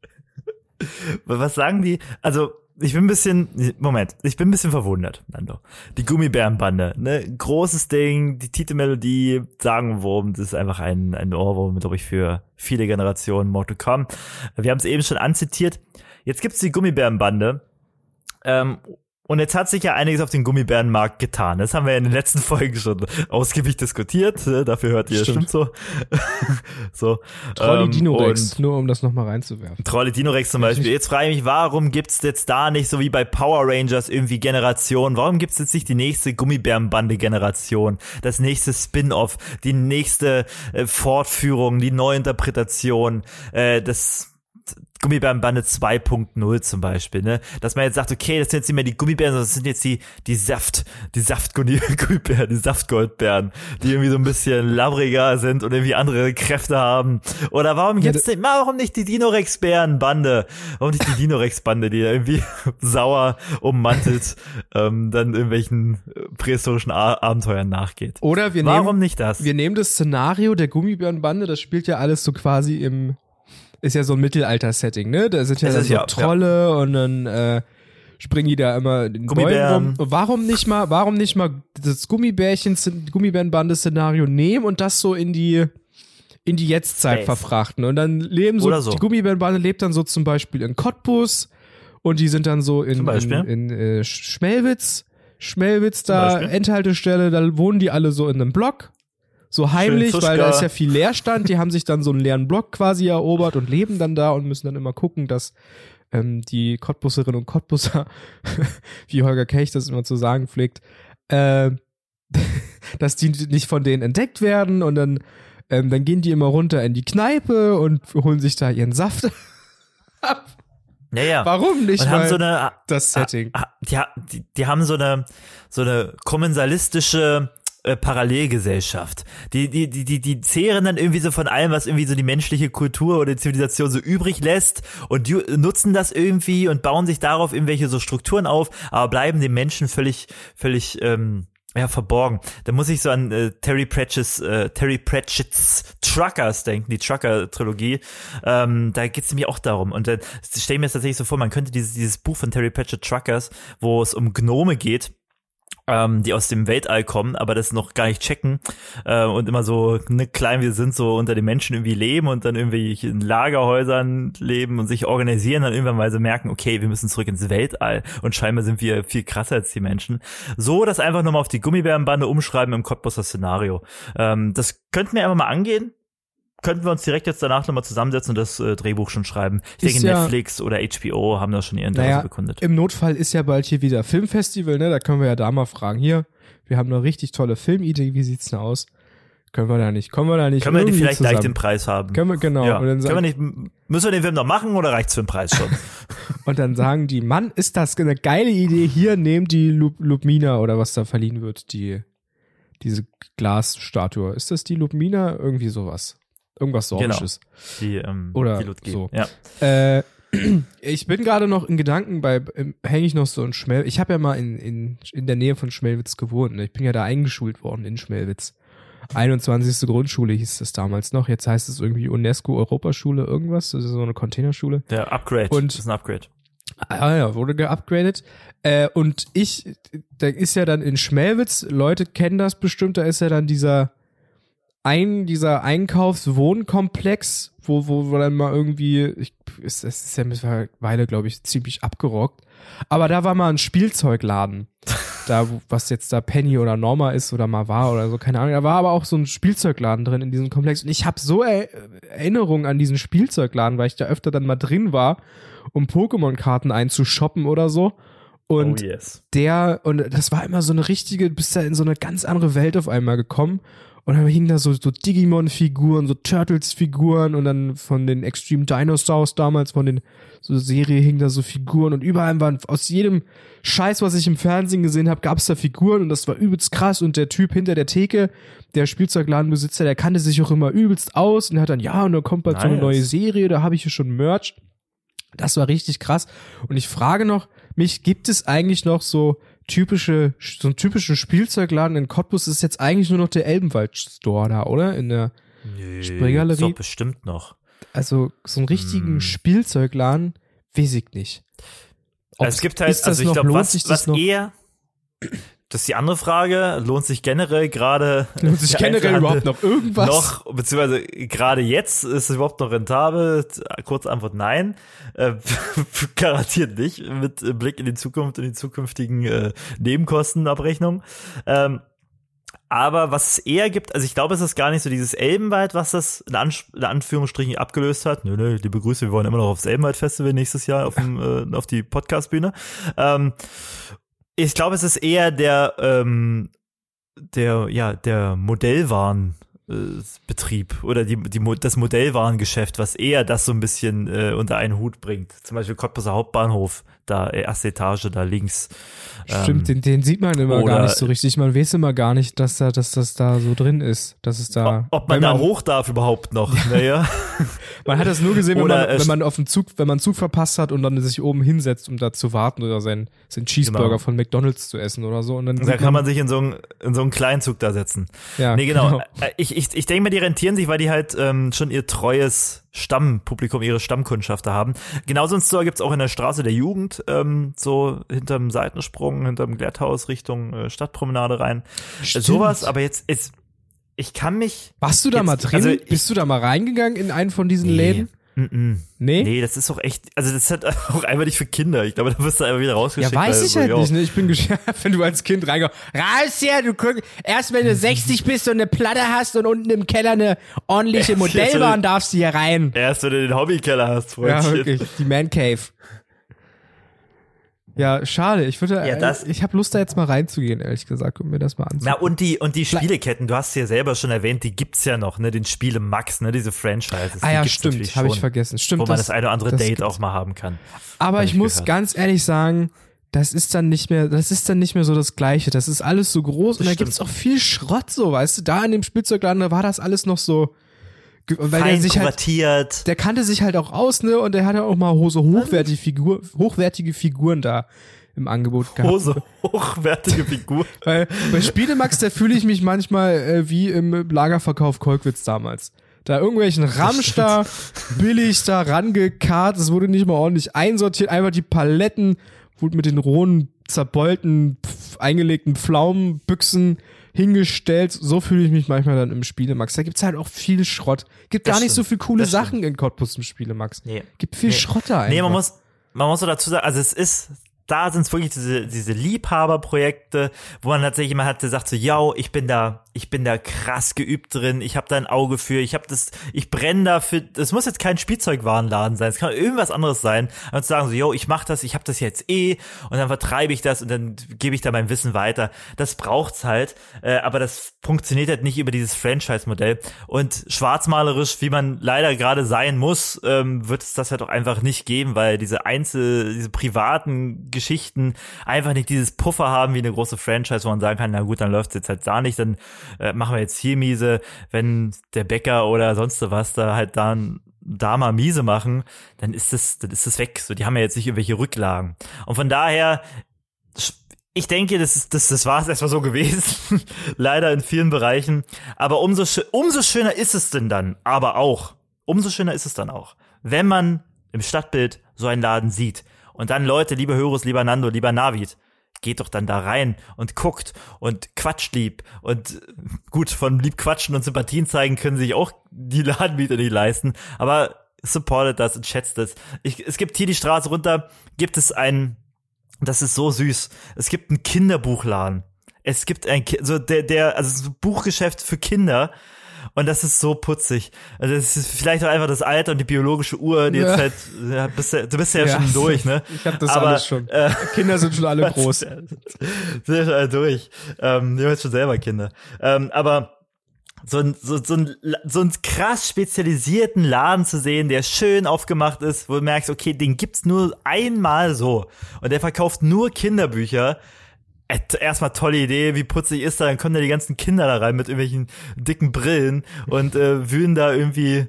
[SPEAKER 3] Was sagen die? Also, ich bin ein bisschen, Moment, ich bin ein bisschen verwundert, Nando. Die Gummibärenbande, ne, großes Ding, die Titelmelodie, Sagenwurm, das ist einfach ein, ein Ohrwurm, glaube ich, für viele Generationen to come. Wir haben es eben schon anzitiert. Jetzt gibt's die Gummibärenbande. Ähm, und jetzt hat sich ja einiges auf dem Gummibärenmarkt getan. Das haben wir ja in den letzten Folgen schon ausgiebig diskutiert. ne, Dafür hört ihr,
[SPEAKER 1] Stimmt.
[SPEAKER 3] stimmt so. so.
[SPEAKER 1] Trolli
[SPEAKER 3] ähm,
[SPEAKER 1] Dinorex, nur um das nochmal reinzuwerfen.
[SPEAKER 3] Trolle Dinorex zum Beispiel. Jetzt frage ich mich, warum gibt's jetzt da nicht so wie bei Power Rangers irgendwie Generationen? Warum gibt's jetzt nicht die nächste Gummibärenbande-Generation? Das nächste Spin-off, die nächste äh, Fortführung, die Neuinterpretation, äh, das Gummibärenbande 2.0 zum Beispiel, ne? Dass man jetzt sagt, okay, das sind jetzt nicht mehr die Gummibären, sondern das sind jetzt die, die Saft, die Saftgummibären, die Saftgoldbären, die irgendwie so ein bisschen labbriger sind und irgendwie andere Kräfte haben. Oder warum gibt's nicht, warum nicht die Dinorex-Bärenbande? Warum nicht die Dinorex-Bande, die irgendwie sauer ummantelt, ähm, dann irgendwelchen äh, prähistorischen A Abenteuern nachgeht?
[SPEAKER 1] Oder wir
[SPEAKER 3] Warum
[SPEAKER 1] nehmen,
[SPEAKER 3] nicht das?
[SPEAKER 1] wir nehmen das Szenario der Gummibärenbande, das spielt ja alles so quasi im, ist ja so ein Mittelalter-Setting, ne? Da sind ja, dann so
[SPEAKER 3] ja, ja.
[SPEAKER 1] Trolle und dann, äh, springen die da immer in den Bäumen
[SPEAKER 3] Gummibären.
[SPEAKER 1] rum. Warum nicht mal, warum nicht mal das Gummibärchen, Gummibärenbande-Szenario nehmen und das so in die, in die Jetztzeit
[SPEAKER 3] Space.
[SPEAKER 1] verfrachten und dann leben so,
[SPEAKER 3] so.
[SPEAKER 1] die Gummibärenbande lebt dann so zum Beispiel in Cottbus und die sind dann so in, in, in äh, Schmelwitz, Schmelwitz da. Endhaltestelle, da wohnen die alle so in einem Block. So heimlich, weil da ist ja viel Leerstand. Die haben sich dann so einen leeren Block quasi erobert und leben dann da und müssen dann immer gucken, dass ähm, die Cottbusserinnen und Cottbusser, wie Holger Kelch das immer zu sagen pflegt, äh, dass die nicht von denen entdeckt werden und dann, ähm, dann gehen die immer runter in die Kneipe und holen sich da ihren Saft ab.
[SPEAKER 3] ja, ja.
[SPEAKER 1] Warum nicht
[SPEAKER 3] Und haben so eine,
[SPEAKER 1] das Setting?
[SPEAKER 3] Die, ha- die, die haben so eine so eine kommensalistische äh, Parallelgesellschaft. Die, die, die, die, die zehren dann irgendwie so von allem, was irgendwie so die menschliche Kultur oder Zivilisation so übrig lässt und nutzen das irgendwie und bauen sich darauf irgendwelche so Strukturen auf, aber bleiben dem Menschen völlig, völlig, ähm, ja, verborgen. Da muss ich so an äh, Terry Pratchett's, äh, Terry Pratchett's Truckers denken, die Trucker-Trilogie. Ähm, da geht's nämlich auch darum. Und äh, ich stelle mir das tatsächlich so vor, man könnte dieses, dieses Buch von Terry Pratchett Truckers, wo es um Gnome geht, ähm, die aus dem Weltall kommen, aber das noch gar nicht checken äh, und immer so ne, klein wir sind, so unter den Menschen irgendwie leben und dann irgendwie in Lagerhäusern leben und sich organisieren, dann irgendwann mal so merken, okay, wir müssen zurück ins Weltall und scheinbar sind wir viel krasser als die Menschen. So das einfach nochmal auf die Gummibärenbande umschreiben im Cottbusser Szenario. Ähm, das könnten wir einfach mal angehen. Könnten wir uns direkt jetzt danach nochmal zusammensetzen und das äh, Drehbuch schon schreiben. Ich
[SPEAKER 1] Ist
[SPEAKER 3] denke,
[SPEAKER 1] ja-
[SPEAKER 3] Netflix oder HBO haben da schon ihr Interesse
[SPEAKER 1] Naja,
[SPEAKER 3] bekundet.
[SPEAKER 1] im Notfall ist ja bald hier wieder Filmfestival, ne? Da können wir ja da mal fragen. Hier, wir haben eine richtig tolle Filmidee, wie sieht's denn aus? Können wir da nicht? Kommen wir da nicht?
[SPEAKER 3] Können wir
[SPEAKER 1] irgendwie
[SPEAKER 3] vielleicht gleich
[SPEAKER 1] zusammen?
[SPEAKER 3] den Preis haben?
[SPEAKER 1] Können wir, genau.
[SPEAKER 3] Ja.
[SPEAKER 1] Und, dann
[SPEAKER 3] Können wir
[SPEAKER 1] sagen,
[SPEAKER 3] nicht, müssen wir den Film noch machen oder reicht's für den Preis schon?
[SPEAKER 1] und dann sagen die, Mann, ist das eine geile Idee. Hier, nehmt die Lu- Lubmina oder was da verliehen wird, die, diese Glasstatue. Ist das die Lubmina? Irgendwie sowas. Irgendwas Sorbisches.
[SPEAKER 3] Die, ähm,
[SPEAKER 1] Oder
[SPEAKER 3] die
[SPEAKER 1] so.
[SPEAKER 3] Ja.
[SPEAKER 1] Äh, ich bin gerade noch in Gedanken bei, hänge ich noch so in Schmel. Ich habe ja mal in, in, in der Nähe von Schmelwitz gewohnt. Ne? Ich bin ja da eingeschult worden in Schmelwitz. 21. Grundschule hieß es damals noch. Jetzt heißt es irgendwie UNESCO Europaschule irgendwas. Das ist so eine Containerschule.
[SPEAKER 3] Der Upgrade.
[SPEAKER 1] Und-
[SPEAKER 3] das ist ein Upgrade.
[SPEAKER 1] Ah ja, wurde geupgradet. Äh, und ich, da ist ja dann in Schmelwitz, Leute kennen das bestimmt, da ist ja dann dieser ein, dieser Einkaufswohnkomplex, wo, wo, wo dann mal irgendwie, ich, ist, es ist ja mittlerweile, glaube ich, ziemlich abgerockt. Aber da war mal ein Spielzeugladen. da, was jetzt da Penny oder Norma ist oder mal war oder so, keine Ahnung. Da war aber auch so ein Spielzeugladen drin in diesem Komplex. Und ich habe so er Erinnerungen an diesen Spielzeugladen, weil ich da öfter dann mal drin war, um Pokémon-Karten einzushoppen oder so. Und
[SPEAKER 3] oh yes.
[SPEAKER 1] der, und das war immer so eine richtige, du bist da in so eine ganz andere Welt auf einmal gekommen. Und dann hingen da so, so Digimon-Figuren, so Turtles-Figuren und dann von den Extreme Dinosaurs damals, von den so Serie hingen da so Figuren und überall waren aus jedem Scheiß, was ich im Fernsehen gesehen habe, gab es da Figuren und das war übelst krass und der Typ hinter der Theke, der Spielzeugladenbesitzer, der kannte sich auch immer übelst aus und hat dann, ja, und da kommt bald so eine
[SPEAKER 3] Nice.
[SPEAKER 1] neue Serie, da habe ich hier schon Merch. Das war richtig krass. Und ich frage noch, mich gibt es eigentlich noch so typische, so einen typischen Spielzeugladen in Cottbus ist jetzt eigentlich nur noch der Elbenwald Store da, oder? In der,
[SPEAKER 3] Nö,
[SPEAKER 1] Spriggalerie?
[SPEAKER 3] ist doch bestimmt noch.
[SPEAKER 1] also so einen richtigen
[SPEAKER 3] Hm.
[SPEAKER 1] Spielzeugladen, weiß ich nicht.
[SPEAKER 3] Also es gibt halt, also ich glaube, was, was eher, das ist die andere Frage, lohnt sich generell gerade
[SPEAKER 1] Lohnt sich
[SPEAKER 3] der
[SPEAKER 1] generell überhaupt noch irgendwas?
[SPEAKER 3] Noch, beziehungsweise gerade jetzt ist es überhaupt noch rentabel? Kurze Antwort nein. Äh, garantiert nicht, mit Blick in die Zukunft und die zukünftigen äh, Nebenkostenabrechnungen. Ähm, aber was es eher gibt, also ich glaube, es ist gar nicht so dieses Elbenwald, was das in, Ans in Anführungsstrichen abgelöst hat. Nö, nö, liebe Grüße, wir wollen immer noch aufs Elbenwald-Festival nächstes Jahr auf, dem, äh, auf die Podcast-Bühne. Ähm, ich glaube, es ist eher der, ähm, der, ja, der Modellwaren. Äh, Betrieb oder die, die, das Modellwarengeschäft, was eher das so ein bisschen äh, unter einen Hut bringt. Zum Beispiel Cottbuser Hauptbahnhof, da äh, erste Etage, da links.
[SPEAKER 1] Stimmt, den, den sieht man immer gar nicht so richtig. Man weiß immer gar nicht, dass da, dass das da so drin ist. Dass es da.
[SPEAKER 3] ob man
[SPEAKER 1] wenn
[SPEAKER 3] da hoch darf überhaupt noch. Naja.
[SPEAKER 1] Man hat das nur gesehen, wenn
[SPEAKER 3] Oder
[SPEAKER 1] man, wenn man auf den Zug, wenn man einen Zug verpasst hat und dann sich oben hinsetzt, um da zu warten oder seinen, seinen Cheeseburger
[SPEAKER 3] Genau.
[SPEAKER 1] von McDonalds zu essen oder so. Und dann
[SPEAKER 3] Da kann man sich in so einen, in so einen kleinen Zug da setzen.
[SPEAKER 1] ja,
[SPEAKER 3] Nee, genau. Äh, Ich, ich, ich denke mal, die rentieren sich, weil die halt ähm, schon ihr treues Stammpublikum, ihre Stammkundschaft da haben. Genauso ein Store gibt's auch in der Straße der Jugend, ähm, so hinterm Seitensprung, hinterm Glätthaus Richtung äh, Stadtpromenade rein. Äh,
[SPEAKER 1] Stimmt.
[SPEAKER 3] sowas, aber jetzt ist, ich kann mich.
[SPEAKER 1] Warst du da
[SPEAKER 3] jetzt-
[SPEAKER 1] mal drin?
[SPEAKER 3] also ich-
[SPEAKER 1] Bist du da mal reingegangen in einen von diesen
[SPEAKER 3] Nee.
[SPEAKER 1] Läden?
[SPEAKER 3] Mm-mm.
[SPEAKER 1] Nee?
[SPEAKER 3] Nee, das ist doch echt, also das ist halt auch einfach nicht für Kinder. Ich glaube, da wirst du einfach wieder
[SPEAKER 1] Ja,
[SPEAKER 3] rausgeschickt.
[SPEAKER 1] weiß
[SPEAKER 3] weil
[SPEAKER 1] ich
[SPEAKER 3] so,
[SPEAKER 1] halt
[SPEAKER 3] yo,
[SPEAKER 1] nicht, ne? Ich bin gespannt, wenn du als Kind reinkommst. Raus hier, du guck, erst wenn du 60 bist und eine Platte hast und unten im Keller eine ordentliche Modellbahn darfst du hier rein.
[SPEAKER 3] Erst wenn du den Hobbykeller hast,
[SPEAKER 1] Ja,
[SPEAKER 3] Freundchen.
[SPEAKER 1] wirklich. Die Man Cave. Ja, schade. Ich würde,
[SPEAKER 3] Ja, das-
[SPEAKER 1] ich habe Lust da jetzt mal reinzugehen, ehrlich gesagt, um mir das mal anzusehen.
[SPEAKER 3] Na, und die, und die Spieleketten, du hast ja selber schon erwähnt, die gibt's ja noch, ne, den Spiele Max, ne, diese Franchises.
[SPEAKER 1] ah ja, stimmt, habe ich vergessen. Stimmt,
[SPEAKER 3] Wo man das, eine oder andere
[SPEAKER 1] das
[SPEAKER 3] Date
[SPEAKER 1] gibt's.
[SPEAKER 3] auch mal haben kann.
[SPEAKER 1] Aber ich
[SPEAKER 3] ich
[SPEAKER 1] muss ganz ehrlich sagen, das ist dann nicht mehr, das ist dann nicht mehr so das Gleiche. Das ist alles so groß und da
[SPEAKER 3] stimmt.
[SPEAKER 1] gibt's auch viel Schrott, so, weißt du. Da in dem Spielzeugladen, da war das alles noch so, weil der
[SPEAKER 3] Fein
[SPEAKER 1] sich halt, der kannte sich halt auch aus, ne, und der hatte auch mal so hochwertige, Figur, hochwertige Figuren da im Angebot gehabt.
[SPEAKER 3] Hose, hochwertige Figur.
[SPEAKER 1] Weil bei Spielemax, da fühle ich mich manchmal äh, wie im Lagerverkauf Kolkwitz damals. Da irgendwelchen Ramsch da billig da rangekarrt, es wurde nicht mal ordentlich einsortiert, einfach die Paletten wurde mit den rohen, zerbeulten, pf, eingelegten Pflaumenbüchsen hingestellt. So fühle ich mich manchmal dann im Spielemax. Da gibt's halt auch viel Schrott. Gibt
[SPEAKER 3] Das
[SPEAKER 1] gar nicht so
[SPEAKER 3] stimmt,
[SPEAKER 1] viel coole
[SPEAKER 3] das stimmt.
[SPEAKER 1] Sachen in Cottbus im Spielemax.
[SPEAKER 3] Nee.
[SPEAKER 1] Gibt viel
[SPEAKER 3] Nee.
[SPEAKER 1] Schrott da einfach.
[SPEAKER 3] Nee, man muss, man muss so dazu sagen, also es ist, da sind es wirklich diese, diese Liebhaberprojekte, wo man tatsächlich immer hat, der sagt so, ja, ich bin da, ich bin da krass geübt drin, ich habe da ein Auge für, ich habe das, ich brenne dafür, das muss jetzt kein Spielzeugwarenladen sein, es kann irgendwas anderes sein, aber zu sagen so, yo, ich mach das, ich habe das jetzt eh und dann vertreibe ich das und dann gebe ich da mein Wissen weiter. Das braucht's halt, äh, aber das funktioniert halt nicht über dieses Franchise-Modell und schwarzmalerisch, wie man leider gerade sein muss, ähm, wird es das halt auch einfach nicht geben, weil diese Einzel, diese privaten Geschichten einfach nicht dieses Puffer haben wie eine große Franchise, wo man sagen kann, na gut, dann läuft's jetzt halt da nicht, dann äh, machen wir jetzt hier miese, wenn der Bäcker oder sonst was da halt dann da mal miese machen, dann ist das, dann ist das weg. So, die haben ja jetzt nicht irgendwelche Rücklagen. Und von daher, ich denke, das ist, das, das war es erstmal so gewesen. Leider in vielen Bereichen. Aber umso, umso schöner ist es denn dann, aber auch, umso schöner ist es dann auch, wenn man im Stadtbild so einen Laden sieht. Und dann Leute, lieber Hörus, lieber Nando, lieber Navid, geht doch dann da rein und guckt und quatscht lieb. Und gut, von lieb quatschen und Sympathien zeigen können sich auch die Ladenmieter nicht leisten. Aber supportet das und schätzt das. Ich, es gibt hier die Straße runter, gibt es ein Das ist so süß. Es gibt einen Kinderbuchladen. Es gibt ein, so der, der, also so ein Buchgeschäft für Kinder. Und das ist so putzig. Also das ist vielleicht auch einfach das Alter und die biologische Uhr, die
[SPEAKER 1] Ja.
[SPEAKER 3] jetzt halt, ja, bist ja, du bist ja,
[SPEAKER 1] Ja.
[SPEAKER 3] schon durch, ne?
[SPEAKER 1] Ich habe das
[SPEAKER 3] Aber,
[SPEAKER 1] alles schon.
[SPEAKER 3] Äh,
[SPEAKER 1] Kinder sind schon alle groß.
[SPEAKER 3] sind schon alle durch. Ähm, wir haben jetzt schon selber Kinder. Ähm, aber so ein, so, so, ein, so ein krass spezialisierten Laden zu sehen, der schön aufgemacht ist, wo du merkst, okay, den gibt's nur einmal so. Und der verkauft nur Kinderbücher. Erstmal tolle Idee, wie putzig ist da, dann kommen da die ganzen Kinder da rein mit irgendwelchen dicken Brillen und äh, wühlen da irgendwie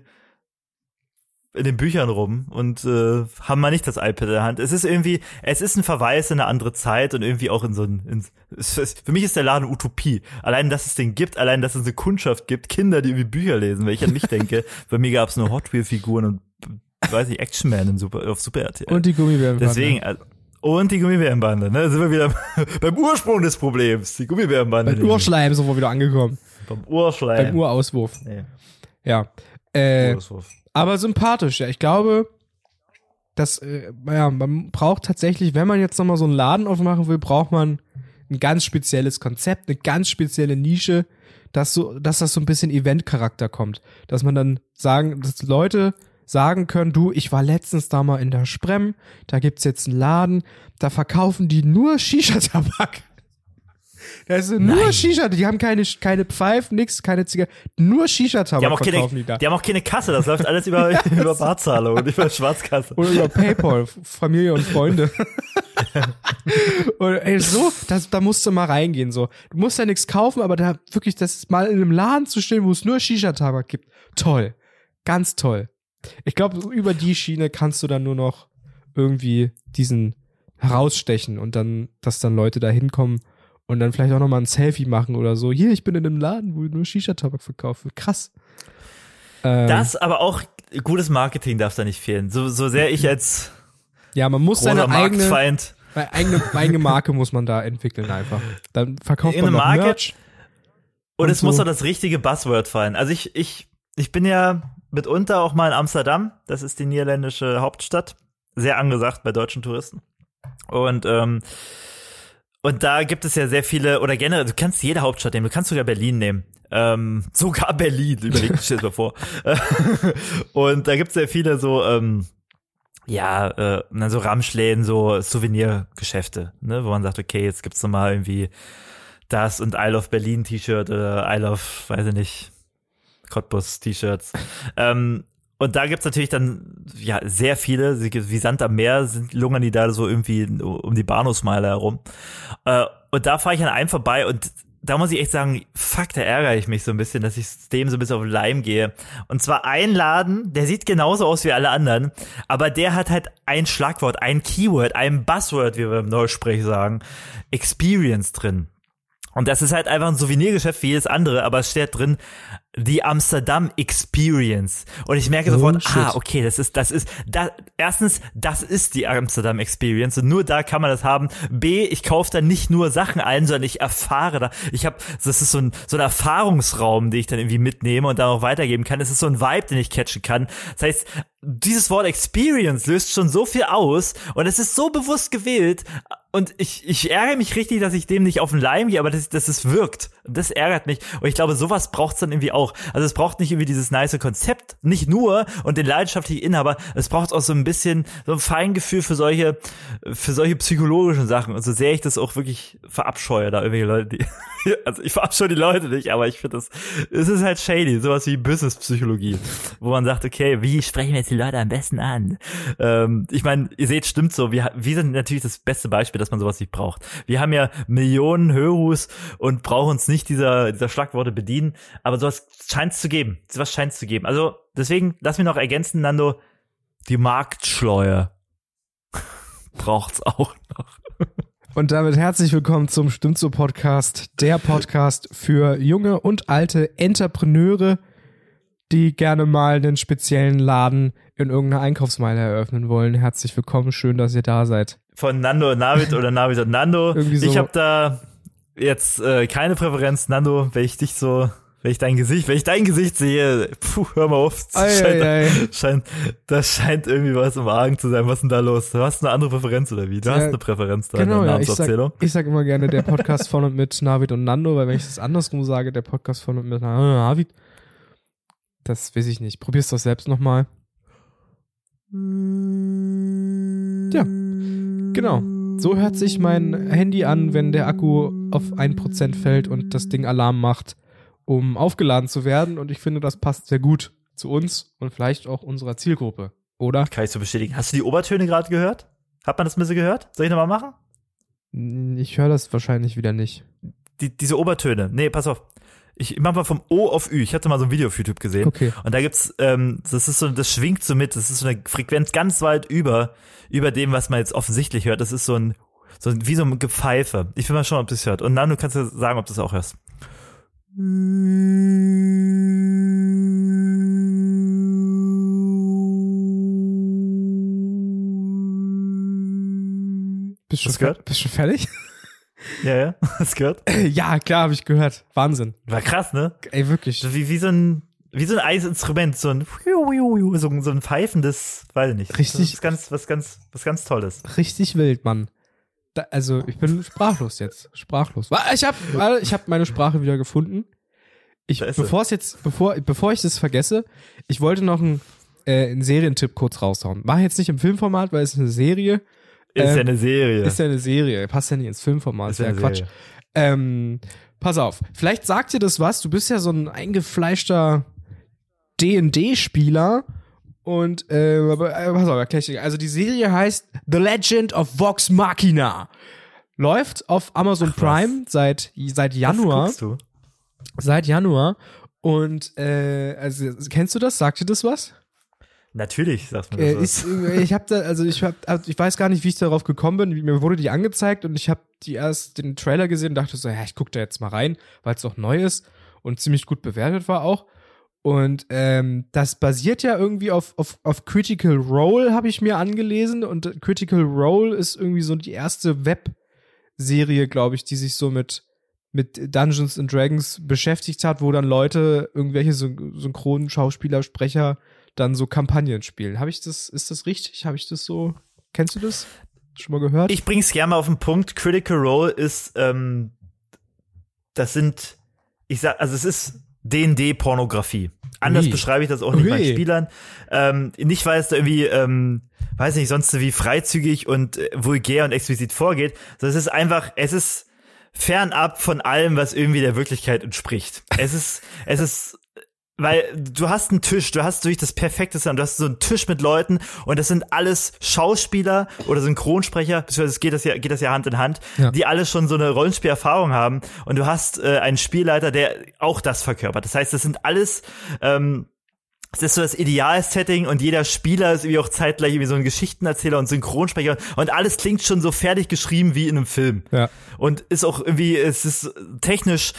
[SPEAKER 3] in den Büchern rum und äh, haben mal nicht das iPad in der Hand. Es ist irgendwie, es ist ein Verweis in eine andere Zeit und irgendwie auch in so ein, in, es, für mich ist der Laden Utopie. Allein, dass es den gibt, allein, dass es eine Kundschaft gibt, Kinder, die irgendwie Bücher lesen, wenn ich an mich denke. Bei mir gab es nur Hot Wheel Figuren und, weiß nicht, Action Man in Super, auf Super RTL.
[SPEAKER 1] Und die Gummibären.
[SPEAKER 3] Deswegen, also, und die Gummibärenbande, ne? Da sind wir wieder beim Ursprung des Problems. Die Gummibärenbande.
[SPEAKER 1] Beim Urschleim sind wir wieder angekommen.
[SPEAKER 3] Beim Urschleim.
[SPEAKER 1] Beim Urauswurf.
[SPEAKER 3] Nee,
[SPEAKER 1] Ja. Äh,
[SPEAKER 3] Urswurf.
[SPEAKER 1] aber sympathisch, ja. Ich glaube, dass, äh, ja, man braucht tatsächlich, wenn man jetzt nochmal so einen Laden aufmachen will, braucht man ein ganz spezielles Konzept, eine ganz spezielle Nische, dass so, dass das so ein bisschen Event-Charakter kommt. Dass man dann sagen, dass Leute sagen können, du, ich war letztens da mal in der Sprem, da gibt's jetzt einen Laden, da verkaufen die nur Shisha-Tabak. Da ist nur
[SPEAKER 3] Nein.
[SPEAKER 1] Shisha, die haben keine, keine Pfeifen, nix, keine Zigaretten, nur Shisha-Tabak
[SPEAKER 3] Die haben, auch keine,
[SPEAKER 1] verkaufen die da.
[SPEAKER 3] die haben auch keine Kasse, das läuft alles über, über Barzahlung und über Schwarzkasse.
[SPEAKER 1] Oder über PayPal, Familie und Freunde. und ey, so, das, da musst du mal reingehen, so. Du musst ja nichts kaufen, aber da wirklich, das ist mal in einem Laden zu stehen, wo es nur Shisha-Tabak gibt. Toll. Ganz toll. Ich glaube, über die Schiene kannst du dann nur noch irgendwie diesen herausstechen und dann, dass dann Leute da hinkommen und dann vielleicht auch nochmal ein Selfie machen oder so. Hier, ich bin in einem Laden, wo nur Shisha-Tabak verkauft wird. Krass. Ähm,
[SPEAKER 3] Das, aber auch gutes Marketing darf da nicht fehlen. So, so sehr ich als
[SPEAKER 1] ja, man muss seine eigene,
[SPEAKER 3] Marktfeind
[SPEAKER 1] Weil eigene, eigene Marke muss man da entwickeln einfach. Dann verkauft man
[SPEAKER 3] Irgendeine
[SPEAKER 1] noch
[SPEAKER 3] Marke?
[SPEAKER 1] Merch.
[SPEAKER 3] Und
[SPEAKER 1] Und
[SPEAKER 3] es muss
[SPEAKER 1] so.
[SPEAKER 3] doch das richtige Buzzword fallen. Also ich, ich, ich bin ja mitunter auch mal in Amsterdam. Das ist die niederländische Hauptstadt. Sehr angesagt bei deutschen Touristen. Und, ähm, und da gibt es ja sehr viele, oder generell, du kannst jede Hauptstadt nehmen, du kannst sogar Berlin nehmen. Ähm, sogar Berlin, überleg dir das mal vor. und da gibt es sehr viele so, ähm, ja, äh, so Ramschläden, so Souvenirgeschäfte, ne, wo man sagt, okay, jetzt gibt's noch mal irgendwie das und I Love Berlin T-Shirt oder I Love, weiß ich nicht, Cottbus T-Shirts. ähm, und da gibt's natürlich dann ja sehr viele, wie Sand am Meer sind, lungern die da so irgendwie um die Bahnhofsmeile herum. Äh, und da fahre ich an einem vorbei und da muss ich echt sagen, fuck, da ärgere ich mich so ein bisschen, dass ich dem so ein bisschen auf Leim gehe. Und zwar ein Laden, der sieht genauso aus wie alle anderen, aber der hat halt ein Schlagwort, ein Keyword, ein Buzzword, wie wir im Neusprech sagen, Experience drin. Und das ist halt einfach ein Souvenirgeschäft wie jedes andere, aber es steht drin, die Amsterdam Experience. Und ich merke
[SPEAKER 1] Oh,
[SPEAKER 3] sofort,
[SPEAKER 1] shit.
[SPEAKER 3] ah, okay, das ist, das ist, da, erstens, das ist die Amsterdam Experience und nur da kann man das haben. B, ich kaufe da nicht nur Sachen ein, sondern ich erfahre da. Ich habe, das ist so ein, so ein Erfahrungsraum, den ich dann irgendwie mitnehme und dann auch weitergeben kann. Es ist so ein Vibe, den ich catchen kann. Das heißt, dieses Wort Experience löst schon so viel aus und es ist so bewusst gewählt und ich, ich ärgere mich richtig, dass ich dem nicht auf den Leim gehe, aber dass, dass es wirkt. Das ärgert mich. Und ich glaube, sowas braucht's dann irgendwie auch. Also es braucht nicht irgendwie dieses nice Konzept, nicht nur und den leidenschaftlichen Inhaber, es braucht auch so ein bisschen so ein Feingefühl für solche, für solche psychologischen Sachen. Und so sehr ich das auch wirklich verabscheue, da irgendwelche Leute, die, also ich verabscheue die Leute nicht, aber ich finde das, es ist halt shady, sowas wie Business-Psychologie, wo man sagt, okay, wie sprechen wir jetzt die Leute am besten an? Ähm, ich meine, ihr seht, stimmt so, wir, wir sind natürlich das beste Beispiel, dass man sowas nicht braucht. Wir haben ja Millionen Hörus und brauchen uns nicht dieser, dieser Schlagworte bedienen, aber sowas scheint es zu geben. Sowas scheint es zu geben. Also deswegen, lass mich noch ergänzen, Nando, die Marktschleue braucht's auch noch.
[SPEAKER 1] Und damit herzlich willkommen zum Stimmt so Podcast, der Podcast für junge und alte Entrepreneure, die gerne mal einen speziellen Laden in irgendeiner Einkaufsmeile eröffnen wollen. Herzlich willkommen, schön, dass ihr da seid.
[SPEAKER 3] Von Nando und Navid oder Navid und Nando.
[SPEAKER 1] So.
[SPEAKER 3] Ich habe da jetzt äh, keine Präferenz, Nando, wenn ich dich so wenn ich dein Gesicht, wenn ich dein Gesicht sehe, puh, hör mal auf. Das
[SPEAKER 1] Ei,
[SPEAKER 3] scheint,
[SPEAKER 1] ei, ei.
[SPEAKER 3] scheint, das scheint irgendwie was im Argen zu sein. Was ist denn da los? Du hast eine andere Präferenz oder wie? Du hast
[SPEAKER 1] Ja,
[SPEAKER 3] eine Präferenz da
[SPEAKER 1] Genau,
[SPEAKER 3] in der
[SPEAKER 1] ja. Ich sag, ich sag immer gerne der Podcast von und mit Navid und Nando, weil wenn ich das andersrum sage, der Podcast von und mit Navid, das weiß ich nicht. Probier's doch selbst nochmal. Ja, genau. So hört sich mein Handy an, wenn der Akku auf 1% fällt und das Ding Alarm macht, um aufgeladen zu werden. Und ich finde, das passt sehr gut zu uns und vielleicht auch unserer Zielgruppe. Oder?
[SPEAKER 3] Kann ich so bestätigen. Hast du die Obertöne gerade gehört? Hat man das ein bisschen gehört? Soll ich nochmal machen?
[SPEAKER 1] Ich höre das wahrscheinlich wieder nicht.
[SPEAKER 3] Die, diese Obertöne. Nee, pass auf. Ich mach mal vom O auf Ü. Ich hatte mal so ein Video auf YouTube gesehen.
[SPEAKER 1] Okay.
[SPEAKER 3] Und da gibt's, ähm, das ist so, das schwingt so mit, das ist so eine Frequenz ganz weit über, über dem, was man jetzt offensichtlich hört. Das ist so ein, so ein, wie so ein Gepfeife. Ich will mal schauen, ob du es hört. Und dann du kannst ja sagen, ob du es auch hörst.
[SPEAKER 1] Bist
[SPEAKER 3] du
[SPEAKER 1] bist schon fertig?
[SPEAKER 3] Ja, ja, hast du gehört?
[SPEAKER 1] ja, klar, habe ich gehört. Wahnsinn.
[SPEAKER 3] War krass, ne?
[SPEAKER 1] Ey, wirklich.
[SPEAKER 3] Wie, wie so ein, wie so ein Eisinstrument, so ein, so, so ein pfeifendes, weiß ich nicht.
[SPEAKER 1] Richtig.
[SPEAKER 3] Ist ganz, was ganz, was ganz Tolles.
[SPEAKER 1] Richtig wild, Mann. Da, also, ich bin sprachlos jetzt. Sprachlos. Ich habe ich hab meine Sprache wieder gefunden. Ich, bevor es jetzt, bevor, bevor ich das vergesse, ich wollte noch einen, äh, einen Serientipp kurz raushauen. War jetzt nicht im Filmformat, weil es ist eine Serie.
[SPEAKER 3] Ist
[SPEAKER 1] Ähm,
[SPEAKER 3] ja eine Serie.
[SPEAKER 1] Ist ja eine Serie. Passt ja nicht ins Filmformat.
[SPEAKER 3] Ist ja
[SPEAKER 1] Quatsch.
[SPEAKER 3] Serie.
[SPEAKER 1] Ähm, pass auf. Vielleicht sagt dir das was. Du bist ja so ein eingefleischter D&D-Spieler. Und, äh, aber, äh, pass auf, erklär ich dir. Also die Serie heißt The Legend of Vox Machina. Läuft auf Amazon
[SPEAKER 3] Ach, was.
[SPEAKER 1] Prime seit, seit
[SPEAKER 3] Was
[SPEAKER 1] Januar.
[SPEAKER 3] guckst du?
[SPEAKER 1] Seit Januar. Und, äh, also, kennst du das? Sagt dir das was?
[SPEAKER 3] Natürlich, sagt man
[SPEAKER 1] Äh,
[SPEAKER 3] das.
[SPEAKER 1] äh, ich habe da, also ich hab, also ich weiß gar nicht, wie ich darauf gekommen bin. Mir wurde die angezeigt und ich habe die erst den Trailer gesehen und dachte so, ja, ich guck da jetzt mal rein, weil es doch neu ist und ziemlich gut bewertet war auch. Und ähm, das basiert ja irgendwie auf, auf, auf Critical Role, habe ich mir angelesen. Und Critical Role ist irgendwie so die erste Webserie, glaube ich, die sich so mit, mit Dungeons and Dragons beschäftigt hat, wo dann Leute, irgendwelche Syn synchronen Schauspieler, Sprecher dann so Kampagnen spielen. Habe ich das, ist das richtig? Habe ich das so, kennst du das? Schon mal gehört?
[SPEAKER 3] Ich bring's gerne mal auf den Punkt. Critical Role ist, ähm, das sind, ich sag, also es ist D&D-Pornografie. Anders
[SPEAKER 1] Ui.
[SPEAKER 3] beschreibe ich das auch nicht
[SPEAKER 1] Ui.
[SPEAKER 3] meinen Spielern. Ähm, nicht, weil es da irgendwie, ähm, weiß nicht, sonst wie freizügig und äh, vulgär und explizit vorgeht, sondern es ist einfach, es ist fernab von allem, was irgendwie der Wirklichkeit entspricht. Es ist, es ist weil du hast einen Tisch, du hast durch das perfekte Sound, du hast so einen Tisch mit Leuten und das sind alles Schauspieler oder Synchronsprecher, beziehungsweise geht das ja, geht das ja Hand in Hand,
[SPEAKER 1] Ja.
[SPEAKER 3] die alle schon so eine Rollenspielerfahrung haben und du hast äh, einen Spielleiter, der auch das verkörpert. Das heißt, das sind alles ähm, es ist so das Ideal-Setting und jeder Spieler ist irgendwie auch zeitgleich irgendwie so ein Geschichtenerzähler und Synchronsprecher und alles klingt schon so fertig geschrieben wie in einem Film.
[SPEAKER 1] Ja.
[SPEAKER 3] Und ist auch irgendwie, es ist technisch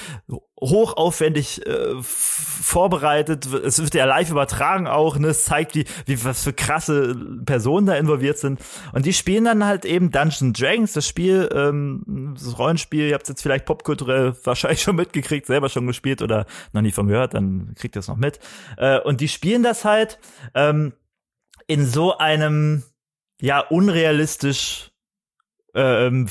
[SPEAKER 3] hochaufwendig äh, vorbereitet. Es wird ja live übertragen auch, ne? Es zeigt, wie, wie was für krasse Personen da involviert sind. Und die spielen dann halt eben Dungeons Dragons, das Spiel, ähm, das Rollenspiel, ihr habt jetzt vielleicht popkulturell wahrscheinlich schon mitgekriegt, selber schon gespielt oder noch nie von gehört, dann kriegt ihr es noch mit. Äh, und die spielen das halt ähm, in so einem ja unrealistisch ähm,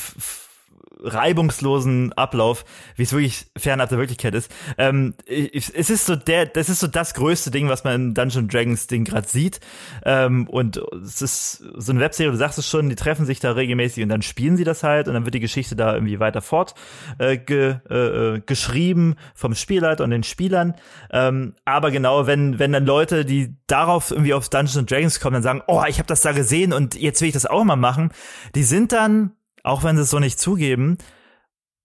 [SPEAKER 3] reibungslosen Ablauf, wie es wirklich fernab der Wirklichkeit ist. Ähm, es ist so der, das ist so das größte Ding, was man in Dungeon Dragons Ding gerade sieht. Ähm, und es ist so eine Webserie, du sagst es schon, die treffen sich da regelmäßig und dann spielen sie das halt und dann wird die Geschichte da irgendwie weiter fort äh, ge, äh, äh, geschrieben vom Spielleiter und den Spielern. Ähm, aber genau, wenn wenn dann Leute, die darauf irgendwie auf Dungeons Dragons kommen, dann sagen, oh, ich habe das da gesehen und jetzt will ich das auch mal machen, die sind dann auch wenn sie es so nicht zugeben,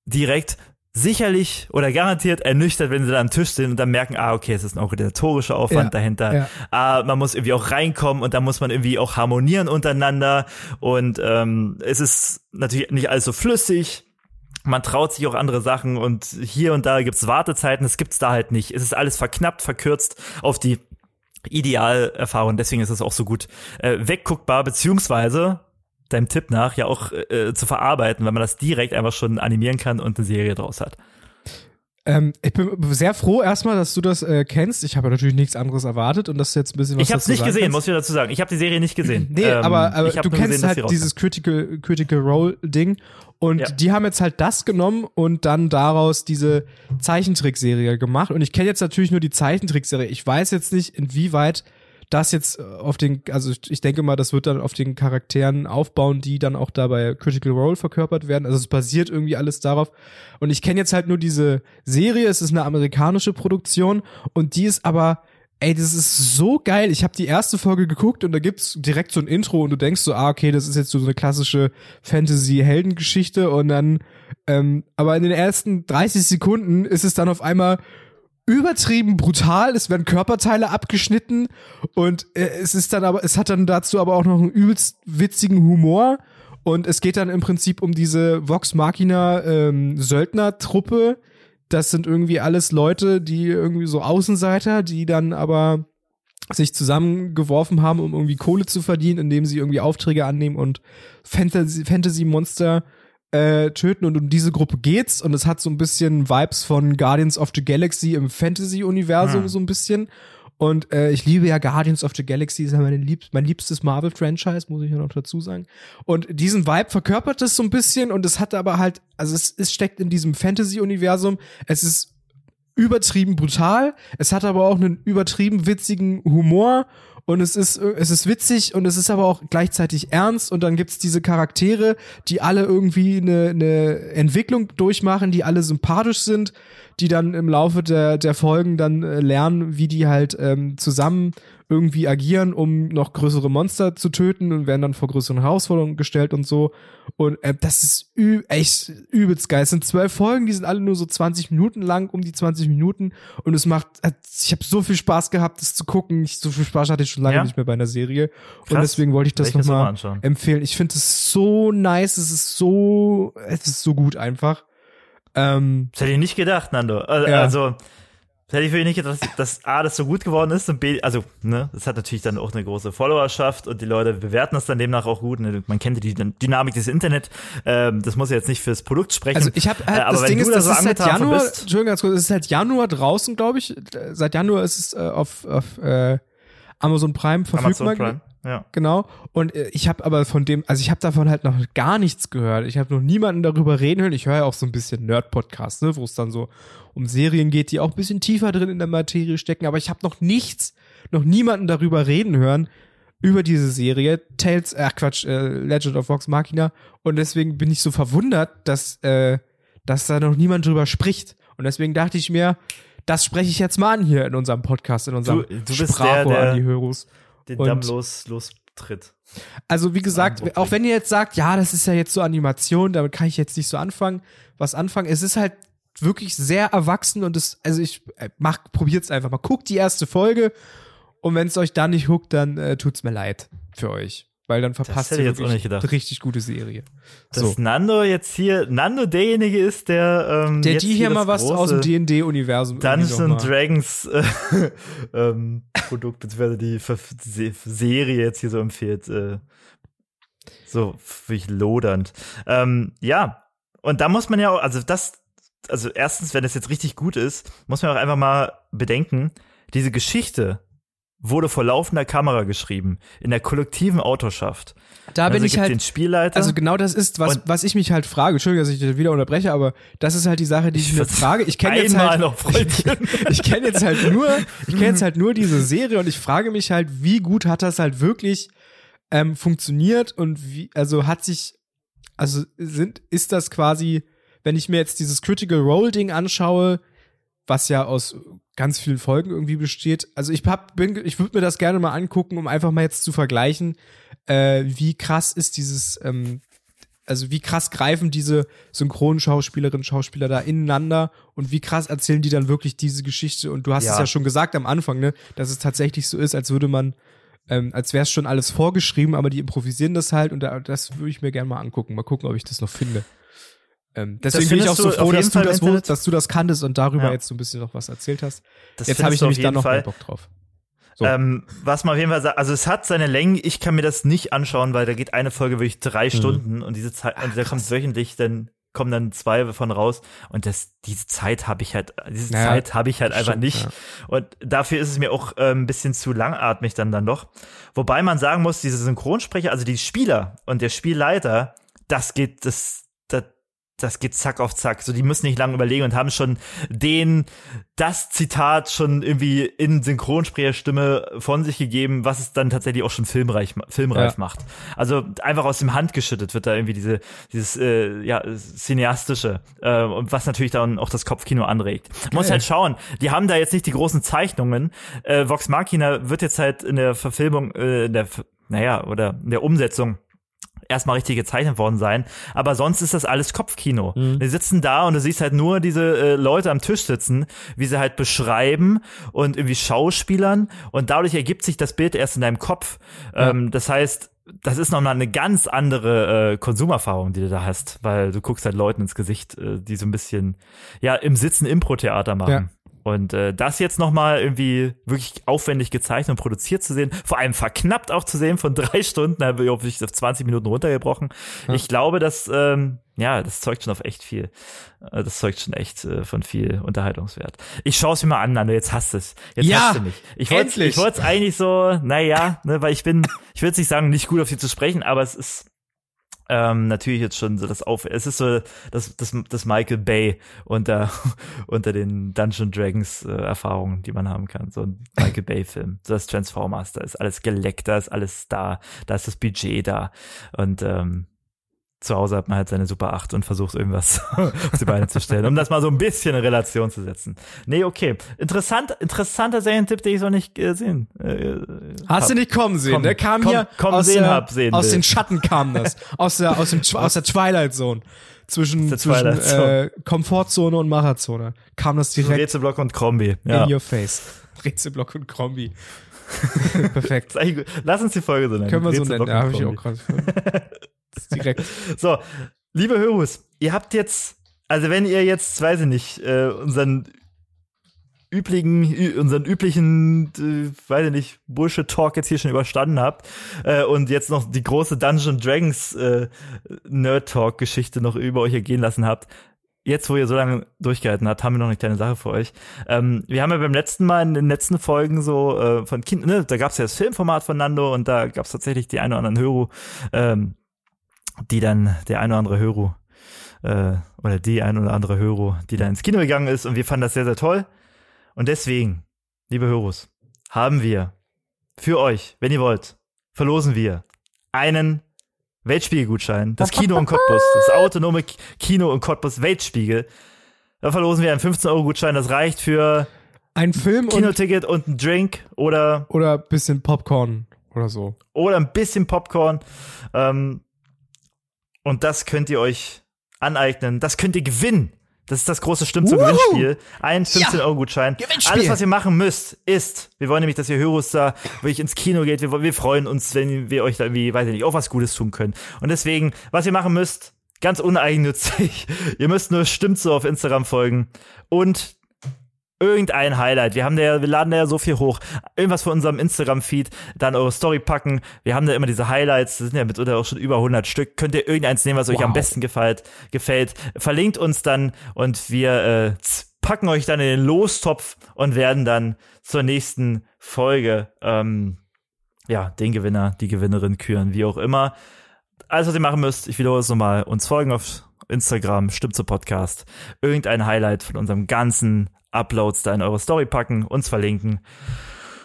[SPEAKER 3] direkt sicherlich oder garantiert ernüchtert, wenn sie da am Tisch sind und dann merken, ah, okay, es ist ein organisatorischer Aufwand
[SPEAKER 1] Ja,
[SPEAKER 3] dahinter.
[SPEAKER 1] ja.
[SPEAKER 3] Ah, man muss irgendwie auch reinkommen und da muss man irgendwie auch harmonieren untereinander und ähm, es ist natürlich nicht alles so flüssig. Man traut sich auch andere Sachen und hier und da gibt's Wartezeiten, das gibt's da halt nicht. Es ist alles verknappt, verkürzt auf die Idealerfahrung, deswegen ist es auch so gut äh, wegguckbar, beziehungsweise deinem Tipp nach ja auch äh, zu verarbeiten, weil man das direkt einfach schon animieren kann und eine Serie draus hat.
[SPEAKER 1] Ähm, ich bin sehr froh erstmal, dass du das äh, kennst. Ich habe natürlich nichts anderes erwartet und das ist jetzt ein bisschen was
[SPEAKER 3] Ich habe es nicht gesehen,
[SPEAKER 1] kannst.
[SPEAKER 3] muss ich dazu sagen. Ich habe die Serie nicht gesehen.
[SPEAKER 1] Nee,
[SPEAKER 3] Ähm,
[SPEAKER 1] aber, aber du kennst
[SPEAKER 3] gesehen,
[SPEAKER 1] halt dieses Critical, Critical Role Ding und
[SPEAKER 3] Ja.
[SPEAKER 1] die haben jetzt halt das genommen und dann daraus diese Zeichentrickserie gemacht und ich kenne jetzt natürlich nur die Zeichentrickserie. Ich weiß jetzt nicht, inwieweit das jetzt äh, auf den, also ich denke mal, das wird dann auf den Charakteren aufbauen, die dann auch da bei Critical Role verkörpert werden. Also es basiert irgendwie alles darauf. Und ich kenne jetzt halt nur diese Serie, es ist eine amerikanische Produktion und die ist aber Ey, das ist so geil. Ich habe die erste Folge geguckt und da gibt's direkt so ein Intro und du denkst so, ah, okay, das ist jetzt so eine klassische Fantasy-Heldengeschichte und dann, ähm, aber in den ersten 30 Sekunden ist es dann auf einmal übertrieben brutal. Es werden Körperteile abgeschnitten und äh, es ist dann aber, es hat dann dazu aber auch noch einen übelst witzigen Humor und es geht dann im Prinzip um diese Vox Machina ähm, Söldner-Truppe. Das sind irgendwie alles Leute, die irgendwie so Außenseiter, die dann aber sich zusammengeworfen haben, um irgendwie Kohle zu verdienen, indem sie irgendwie Aufträge annehmen und Fantasy- Fantasy-Monster äh, töten. Und um diese Gruppe geht's. Und es hat so ein bisschen Vibes von Guardians of the Galaxy im Fantasy-Universum
[SPEAKER 3] Hm.
[SPEAKER 1] so ein bisschen. Und äh, ich liebe ja Guardians of the Galaxy, ist ja mein, lieb mein liebstes Marvel-Franchise, muss ich ja noch dazu sagen. Und diesen Vibe verkörpert es so ein bisschen und es hat aber halt, also es, es steckt in diesem Fantasy-Universum, es ist übertrieben brutal, es hat aber auch einen übertrieben witzigen Humor und es ist, es ist witzig und es ist aber auch gleichzeitig ernst. Und dann gibt's diese Charaktere, die alle irgendwie eine, eine Entwicklung durchmachen, die alle sympathisch sind, die dann im Laufe der, der Folgen dann äh, lernen, wie die halt ähm, zusammen irgendwie agieren, um noch größere Monster zu töten und werden dann vor größeren Herausforderungen gestellt und so. Und äh, das ist ü echt übelst geil. Es sind zwölf Folgen, die sind alle nur so 20 Minuten lang, um die 20 Minuten. Und es macht, ich habe so viel Spaß gehabt, das zu gucken. Ich, so viel Spaß hatte ich schon lange
[SPEAKER 3] Ja?
[SPEAKER 1] nicht mehr bei einer Serie. Und
[SPEAKER 3] Krass.
[SPEAKER 1] deswegen wollte ich das nochmal empfehlen. Ich finde es so nice, es ist so, es ist so gut einfach. Ähm,
[SPEAKER 3] Das hätte ich nicht gedacht, Nando. Also,
[SPEAKER 1] Ja.
[SPEAKER 3] also das hätte ich wirklich nicht gedacht, dass, A, das so gut geworden ist und B, also, ne, das hat natürlich dann auch eine große Followerschaft und die Leute bewerten das dann demnach auch gut. Ne? Man kennt die Dynamik des Internet. Ähm, das muss ja jetzt nicht fürs Produkt sprechen.
[SPEAKER 1] Also ich habe halt,
[SPEAKER 3] Äh,
[SPEAKER 1] das Ding ist,
[SPEAKER 3] da
[SPEAKER 1] das
[SPEAKER 3] so
[SPEAKER 1] ist seit Januar,
[SPEAKER 3] bist-
[SPEAKER 1] Entschuldigung, ganz kurz, es ist seit Januar draußen, glaube ich. Seit Januar ist es äh, auf, auf äh, Amazon Prime verfügbar.
[SPEAKER 3] Amazon Prime. Ja.
[SPEAKER 1] Genau. Und äh, ich habe aber von dem, also ich habe davon halt noch gar nichts gehört. Ich habe noch niemanden darüber reden hören. Ich höre ja auch so ein bisschen Nerd-Podcasts, ne, wo es dann so um Serien geht, die auch ein bisschen tiefer drin in der Materie stecken. Aber ich habe noch nichts, noch niemanden darüber reden hören über diese Serie Tales, ach Quatsch, äh, Legend of Vox Machina. Und deswegen bin ich so verwundert, dass äh, dass da noch niemand drüber spricht. Und deswegen dachte ich mir, das spreche ich jetzt mal an hier in unserem Podcast, in unserem
[SPEAKER 3] Du- du bist der,
[SPEAKER 1] Sprachrohr
[SPEAKER 3] der-
[SPEAKER 1] an die Hörus.
[SPEAKER 3] Den Damm los, lostritt.
[SPEAKER 1] Also wie gesagt, auch wenn ihr jetzt sagt, ja, das ist ja jetzt so Animation, damit kann ich jetzt nicht so anfangen, was anfangen. Es ist halt wirklich sehr erwachsen und es, also ich äh, mach, probiert's einfach mal. Guckt die erste Folge und wenn es euch dann nicht huckt, dann äh, tut's mir leid für euch, weil dann verpasst ihr
[SPEAKER 3] jetzt auch nicht gedacht.
[SPEAKER 1] richtig gute Serie.
[SPEAKER 3] Dass
[SPEAKER 1] So,
[SPEAKER 3] Nando jetzt hier, Nando derjenige ist, der, ähm,
[SPEAKER 1] der die hier mal was aus dem
[SPEAKER 3] große
[SPEAKER 1] D&D-Universum
[SPEAKER 3] Dungeons and Dragons äh, ähm, Produkt, beziehungsweise die Serie jetzt hier so empfiehlt. Äh, so wirklich lodernd. Ähm, ja, und da muss man ja auch, also das, also erstens, wenn das jetzt richtig gut ist, muss man auch einfach mal bedenken, diese Geschichte wurde vor laufender Kamera geschrieben, in der kollektiven Autorschaft.
[SPEAKER 1] Da bin
[SPEAKER 3] also
[SPEAKER 1] ich
[SPEAKER 3] gibt
[SPEAKER 1] halt
[SPEAKER 3] den Spielleiter.
[SPEAKER 1] Also genau das ist, was, was ich mich halt frage. Entschuldigung, dass ich dich wieder unterbreche, aber das ist halt die Sache, die ich, mir frage. Ich kenne jetzt halt,
[SPEAKER 3] noch, Freundchen.
[SPEAKER 1] ich kenne jetzt halt nur, ich kenne jetzt halt nur diese Serie und ich frage mich halt, wie gut hat das halt wirklich ähm, funktioniert und wie, also hat sich, also sind, ist das quasi, wenn ich mir jetzt dieses Critical Role Ding anschaue, was ja aus ganz vielen Folgen irgendwie besteht. Also ich hab, bin, ich würde mir das gerne mal angucken, um einfach mal jetzt zu vergleichen, äh, wie krass ist dieses, ähm, also wie krass greifen diese Synchronschauspielerinnen, Schauspieler da ineinander und wie krass erzählen die dann wirklich diese Geschichte. Und du hast
[SPEAKER 3] Ja.
[SPEAKER 1] es ja schon gesagt am Anfang, ne, dass es tatsächlich so ist, als würde man, ähm, als wäre es schon alles vorgeschrieben, aber die improvisieren das halt und da, das würde ich mir gerne mal angucken. Mal gucken, ob ich das noch finde. Ähm, deswegen bin ich auch so froh, dass du, das, wo, dass du das kanntest und darüber
[SPEAKER 3] Ja.
[SPEAKER 1] jetzt so ein bisschen noch was erzählt hast.
[SPEAKER 3] Das
[SPEAKER 1] jetzt habe ich nämlich dann noch
[SPEAKER 3] Fall.
[SPEAKER 1] mehr Bock drauf. So.
[SPEAKER 3] Ähm, was man auf jeden Fall sagt, also es hat seine Längen, ich kann mir das nicht anschauen, weil da geht eine Folge wirklich drei Stunden und diese Zeit, und da kommt wöchentlich dann kommen dann zwei von raus und das diese Zeit habe ich halt diese
[SPEAKER 1] Naja,
[SPEAKER 3] Zeit habe ich halt einfach
[SPEAKER 1] stimmt,
[SPEAKER 3] nicht
[SPEAKER 1] ja.
[SPEAKER 3] und dafür ist es mir auch äh, ein bisschen zu langatmig dann dann doch wobei man sagen muss diese Synchronsprecher also die Spieler und der Spielleiter das geht das das geht zack auf zack. So, die müssen nicht lange überlegen und haben schon den, das Zitat schon irgendwie in Synchronsprecherstimme von sich gegeben, was es dann tatsächlich auch schon filmreich, filmreif
[SPEAKER 1] Ja.
[SPEAKER 3] macht. Also einfach aus dem Hand geschüttet wird da irgendwie diese, dieses, äh, ja, cineastische, äh, und was natürlich dann auch das Kopfkino anregt. Man muss halt schauen, die haben da jetzt nicht die großen Zeichnungen. Äh, Vox Machina wird jetzt halt in der Verfilmung, äh, in der, naja, oder in der Umsetzung erstmal richtig gezeichnet worden sein. Aber sonst ist das alles Kopfkino.
[SPEAKER 1] Mhm.
[SPEAKER 3] Die sitzen da und du siehst halt nur diese äh, Leute am Tisch sitzen, wie sie halt beschreiben und irgendwie Schauspielern und dadurch ergibt sich das Bild erst in deinem Kopf.
[SPEAKER 1] Ja.
[SPEAKER 3] Ähm, das heißt, das ist nochmal eine ganz andere äh, Konsumerfahrung, die du da hast, weil du guckst halt Leuten ins Gesicht, äh, die so ein bisschen, ja, im Sitzen Impro-Theater machen.
[SPEAKER 1] Ja.
[SPEAKER 3] Und äh, das jetzt nochmal irgendwie wirklich aufwendig gezeichnet und produziert zu sehen, vor allem verknappt auch zu sehen von drei Stunden, habe ich auf ich auf 20 Minuten runtergebrochen.
[SPEAKER 1] Ja.
[SPEAKER 3] Ich glaube, dass, ähm, ja, das zeugt schon auf echt viel. Äh, Das zeugt schon echt äh, von viel Unterhaltungswert. Ich schaue es mir mal an, Nando, jetzt hast es. Jetzt
[SPEAKER 1] Ja,
[SPEAKER 3] hast du mich. Ich wollte
[SPEAKER 1] endlich.
[SPEAKER 3] ich wollte es eigentlich so, naja, ne, weil ich bin, ich jetzt nicht sagen, nicht gut auf sie zu sprechen, aber es ist ähm, natürlich jetzt schon so das Auf, es ist so das, das, das Michael Bay unter, unter den Dungeon Dragons äh, Erfahrungen, die man haben kann. So ein Michael Bay Film. So das Transformers, da ist alles geleckt, da ist alles da, da ist das Budget da. Und ähm, zu Hause hat man halt seine Super 8 und versucht irgendwas auf die Beine zu stellen, um das mal so ein bisschen in Relation zu setzen. Nee, okay. Interessant, interessanter Serientipp, den ich noch nicht äh, sehen. Äh,
[SPEAKER 1] Hast
[SPEAKER 3] hab.
[SPEAKER 1] du nicht kommen sehen,
[SPEAKER 3] Komm,
[SPEAKER 1] ne? Kam
[SPEAKER 3] komm,
[SPEAKER 1] hier
[SPEAKER 3] komm
[SPEAKER 1] aus,
[SPEAKER 3] sehen
[SPEAKER 1] der,
[SPEAKER 3] hab, sehen
[SPEAKER 1] aus
[SPEAKER 3] will.
[SPEAKER 1] den Schatten kam das. aus der, aus dem, aus der Twilight Zone. Zwischen, zwischen äh, Komfortzone und Macherzone. Kam das direkt
[SPEAKER 3] Rätselblock und Krombi. Ja.
[SPEAKER 1] in your face. Rätselblock und Krombi. Perfekt.
[SPEAKER 3] Lass uns die Folge so nennen.
[SPEAKER 1] Können wir so nennen. Ja, habe ich auch gerade. Direkt.
[SPEAKER 3] So, liebe Hörus, ihr habt jetzt, also wenn ihr jetzt, weiß ich nicht, äh, unseren üblichen, unseren üblichen, äh, weiß ich nicht, Bullshit-Talk jetzt hier schon überstanden habt äh, und jetzt noch die große Dungeon Dragons äh, Nerd-Talk-Geschichte noch über euch ergehen lassen habt, jetzt, wo ihr so lange durchgehalten habt, haben wir noch eine kleine Sache für euch. Ähm, wir haben ja beim letzten Mal in den letzten Folgen so äh, von Kind, ne, da gab es ja das Filmformat von Nando und da gab es tatsächlich die ein oder anderen Höru, ähm, die dann der ein oder andere Höru äh, oder die ein oder andere Höru, die da ins Kino gegangen ist und wir fanden das sehr, sehr toll. Und deswegen, liebe Hörus, haben wir für euch, wenn ihr wollt, verlosen wir einen Weltspiegelgutschein, das Kino in Cottbus, das autonome Kino in Cottbus Weltspiegel. Da verlosen wir einen 15-Euro-Gutschein, das reicht für
[SPEAKER 1] Ein Film und,
[SPEAKER 3] Kinoticket und einen Drink oder
[SPEAKER 1] oder bisschen Popcorn oder so.
[SPEAKER 3] oder ein bisschen Popcorn. Ähm, und das könnt ihr euch aneignen. Das könnt ihr gewinnen. Das ist das große Stimmt zum! Gewinnspiel. Ein 15-Euro-Gutschein.
[SPEAKER 1] Gewinnspiel!
[SPEAKER 3] Alles, was ihr machen müsst, ist, wir wollen nämlich, dass ihr Hörus da wirklich ins Kino geht. Wir, wir freuen uns, wenn wir euch da irgendwie, weiß ich nicht, auch was Gutes tun können. Und deswegen, was ihr machen müsst, ganz uneigennützig, ihr müsst nur Stimmt so auf Instagram folgen und irgendein Highlight. Wir haben da ja, wir laden da ja so viel hoch. Irgendwas von unserem Instagram-Feed, dann eure Story packen. Wir haben da immer diese Highlights, das sind ja mitunter auch schon über 100 Stück. Könnt ihr irgendeins nehmen, was euch
[SPEAKER 1] Wow.
[SPEAKER 3] am besten gefällt, gefällt. Verlinkt uns dann und wir äh, packen euch dann in den Lostopf und werden dann zur nächsten Folge ähm, ja, den Gewinner, die Gewinnerin küren, wie auch immer. Alles, was ihr machen müsst, ich wiederhole es nochmal, uns folgen auf Instagram, stimmt zu Podcast, irgendein Highlight von unserem ganzen Uploads da in eure Story packen, uns verlinken.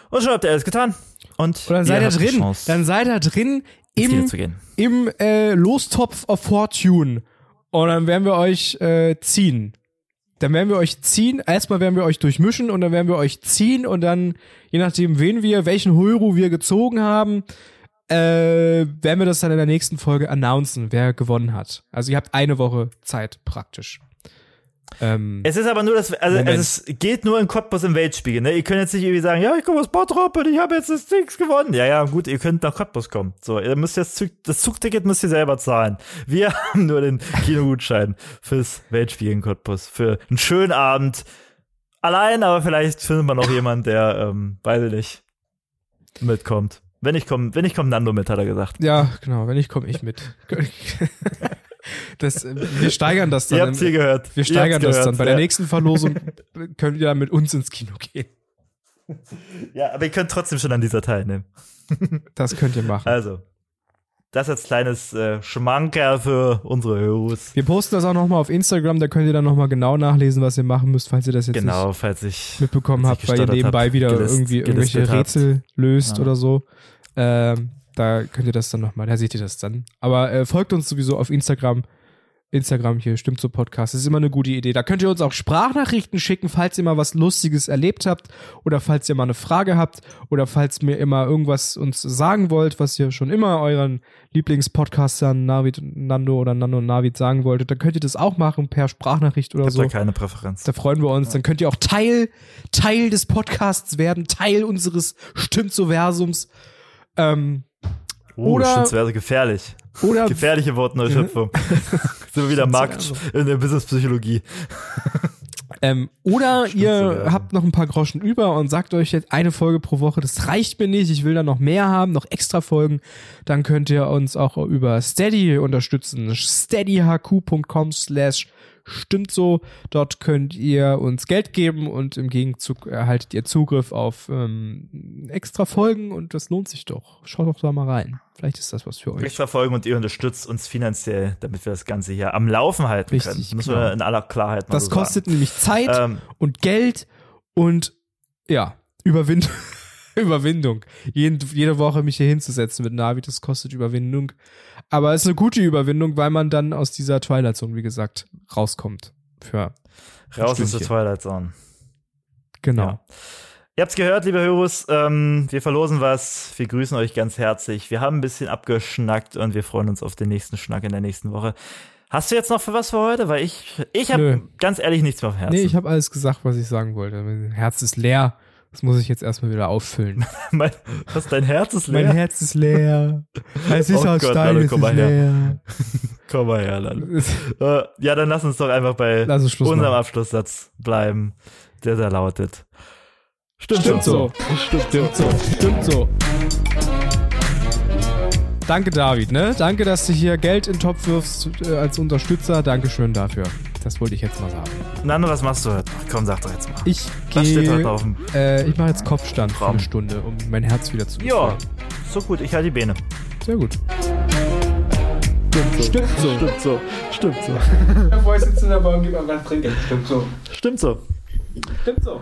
[SPEAKER 3] Und schon habt ihr alles getan. Und
[SPEAKER 1] Oder dann seid ihr
[SPEAKER 3] die
[SPEAKER 1] drin. Dann seid ihr drin im, im äh, Lostopf of Fortune. Und dann werden wir euch äh, ziehen. Dann werden wir euch ziehen. Erstmal werden wir euch durchmischen und dann werden wir euch ziehen und dann, je nachdem, wen wir, welchen Heuro wir gezogen haben, äh, werden wir das dann in der nächsten Folge announcen, wer gewonnen hat. Also ihr habt eine Woche Zeit praktisch. Ähm,
[SPEAKER 3] Es ist aber nur das, also
[SPEAKER 1] Moment.
[SPEAKER 3] es geht nur in Cottbus im Weltspiegel, ne? Ihr könnt jetzt nicht irgendwie sagen, ja, ich komme aus Bottrop und ich habe jetzt das Dings gewonnen. Ja, ja, gut, ihr könnt nach Cottbus kommen. So, ihr müsst jetzt Zug, das Zugticket müsst ihr selber zahlen. Wir haben nur den Kinogutschein fürs Weltspiel in Cottbus für einen schönen Abend. Allein, aber vielleicht findet man noch jemand, der, ähm, weiß ich nicht, mitkommt. Wenn ich komme, wenn ich komme, Nando mit, hat er gesagt.
[SPEAKER 1] Ja, genau. Wenn ich komme, ich mit. Das, äh, wir steigern das dann.
[SPEAKER 3] Ihr habt's hier gehört.
[SPEAKER 1] Wir steigern das
[SPEAKER 3] gehört,
[SPEAKER 1] dann. Bei der
[SPEAKER 3] ja.
[SPEAKER 1] nächsten Verlosung könnt ihr dann mit uns ins Kino gehen.
[SPEAKER 3] Ja, aber ihr könnt trotzdem schon an dieser teilnehmen.
[SPEAKER 1] Das könnt ihr machen.
[SPEAKER 3] Also, das als kleines äh, Schmankerl für unsere Heroes.
[SPEAKER 1] Wir posten das auch nochmal auf Instagram, da könnt ihr dann nochmal genau nachlesen, was ihr machen müsst, falls ihr das jetzt
[SPEAKER 3] Genau, falls ich
[SPEAKER 1] mitbekommen
[SPEAKER 3] falls
[SPEAKER 1] habt,
[SPEAKER 3] ich
[SPEAKER 1] weil ihr nebenbei
[SPEAKER 3] hab,
[SPEAKER 1] wieder
[SPEAKER 3] gelist-
[SPEAKER 1] irgendwie irgendwelche
[SPEAKER 3] gelistet habt.
[SPEAKER 1] Rätsel löst
[SPEAKER 3] Ja.
[SPEAKER 1] oder so. Ähm, da könnt ihr das dann nochmal, da seht ihr das dann. Aber äh, folgt uns sowieso auf Instagram. Instagram hier, stimmt so Podcast. Das ist immer eine gute Idee. Da könnt ihr uns auch Sprachnachrichten schicken, falls ihr mal was Lustiges erlebt habt oder falls ihr mal eine Frage habt oder falls mir immer irgendwas uns sagen wollt, was ihr schon immer euren Lieblingspodcastern Navid, Nando oder Nando und Navid sagen wolltet. Dann könnt ihr das auch machen per Sprachnachricht oder
[SPEAKER 3] ich
[SPEAKER 1] so.
[SPEAKER 3] da keine Präferenz.
[SPEAKER 1] Da freuen wir uns. Dann könnt ihr auch Teil, Teil des Podcasts werden, Teil unseres Stimmt so Versums. Ähm,
[SPEAKER 3] Oh,
[SPEAKER 1] oder-
[SPEAKER 3] stimmt, wäre gefährlich.
[SPEAKER 1] Oder
[SPEAKER 3] Gefährliche Wortneuschöpfung. Sind wir wieder Markt in der Businesspsychologie.
[SPEAKER 1] Ähm, oder
[SPEAKER 3] Stimmt
[SPEAKER 1] ihr
[SPEAKER 3] sogar.
[SPEAKER 1] habt noch ein paar Groschen über und sagt euch jetzt eine Folge pro Woche, das reicht mir nicht, ich will da noch mehr haben, noch extra Folgen. Dann könnt ihr uns auch über Steady unterstützen. steadyhq.com slash stimmt so. Dort könnt ihr uns Geld geben und im Gegenzug erhaltet ihr Zugriff auf ähm, extra Folgen und das lohnt sich doch. Schaut doch da mal rein. Vielleicht ist das was für euch.
[SPEAKER 3] Extra Folgen und ihr unterstützt uns finanziell, damit wir das Ganze hier am Laufen halten
[SPEAKER 1] Richtig,
[SPEAKER 3] können. Müssen
[SPEAKER 1] genau.
[SPEAKER 3] wir in aller Klarheit mal
[SPEAKER 1] Das
[SPEAKER 3] so
[SPEAKER 1] kostet nämlich Zeit.
[SPEAKER 3] sagen. Ähm,
[SPEAKER 1] und Geld und ja, Überwind Überwindung. Jeden, jede Woche mich hier hinzusetzen mit Navi, das kostet Überwindung. Aber es ist eine gute Überwindung, weil man dann aus dieser Twilight Zone, wie gesagt, rauskommt. Für
[SPEAKER 3] raus aus der. Twilight Zone.
[SPEAKER 1] genau.
[SPEAKER 3] Ja. Ihr habt's gehört, liebe Heroes, ähm, wir verlosen was. Wir grüßen euch ganz herzlich. Wir haben ein bisschen abgeschnackt und wir freuen uns auf den nächsten Schnack in der nächsten Woche. Hast du jetzt noch für was für heute? Weil ich, ich habe ganz ehrlich nichts mehr auf dem Herzen.
[SPEAKER 1] Nee, ich habe alles gesagt, was ich sagen wollte. Mein Herz ist leer. Das muss ich jetzt erstmal wieder auffüllen.
[SPEAKER 3] mein, was, dein Herz ist leer?
[SPEAKER 1] Mein Herz ist leer. Es ist
[SPEAKER 3] Oh
[SPEAKER 1] aus
[SPEAKER 3] Gott,
[SPEAKER 1] Stein,
[SPEAKER 3] Lalo, komm mal her. Komm mal her, Lalo. Äh, ja, dann lass uns doch einfach bei unserem
[SPEAKER 1] machen.
[SPEAKER 3] Abschlusssatz bleiben, der da lautet. Stimmt,
[SPEAKER 1] Stimmt so. Stimmt so. Stimmt so. Danke, David, ne? Danke, dass du hier Geld in den Topf wirfst äh, als Unterstützer. Dankeschön dafür. Das wollte ich jetzt mal sagen.
[SPEAKER 3] Nando, was machst du heute? Komm, sag doch jetzt mal.
[SPEAKER 1] Ich gehe. Äh, ich mache jetzt Kopfstand für
[SPEAKER 3] Raum.
[SPEAKER 1] eine Stunde, um mein Herz wieder zu
[SPEAKER 3] Ja, so gut, ich halte die Beine.
[SPEAKER 1] Sehr gut.
[SPEAKER 3] Stimmt so. Stimmt so. Stimmt so.
[SPEAKER 1] Bevor ich sitze in der Bahn, gib mal was trinken. Stimmt so.
[SPEAKER 3] Stimmt so.
[SPEAKER 1] Stimmt so.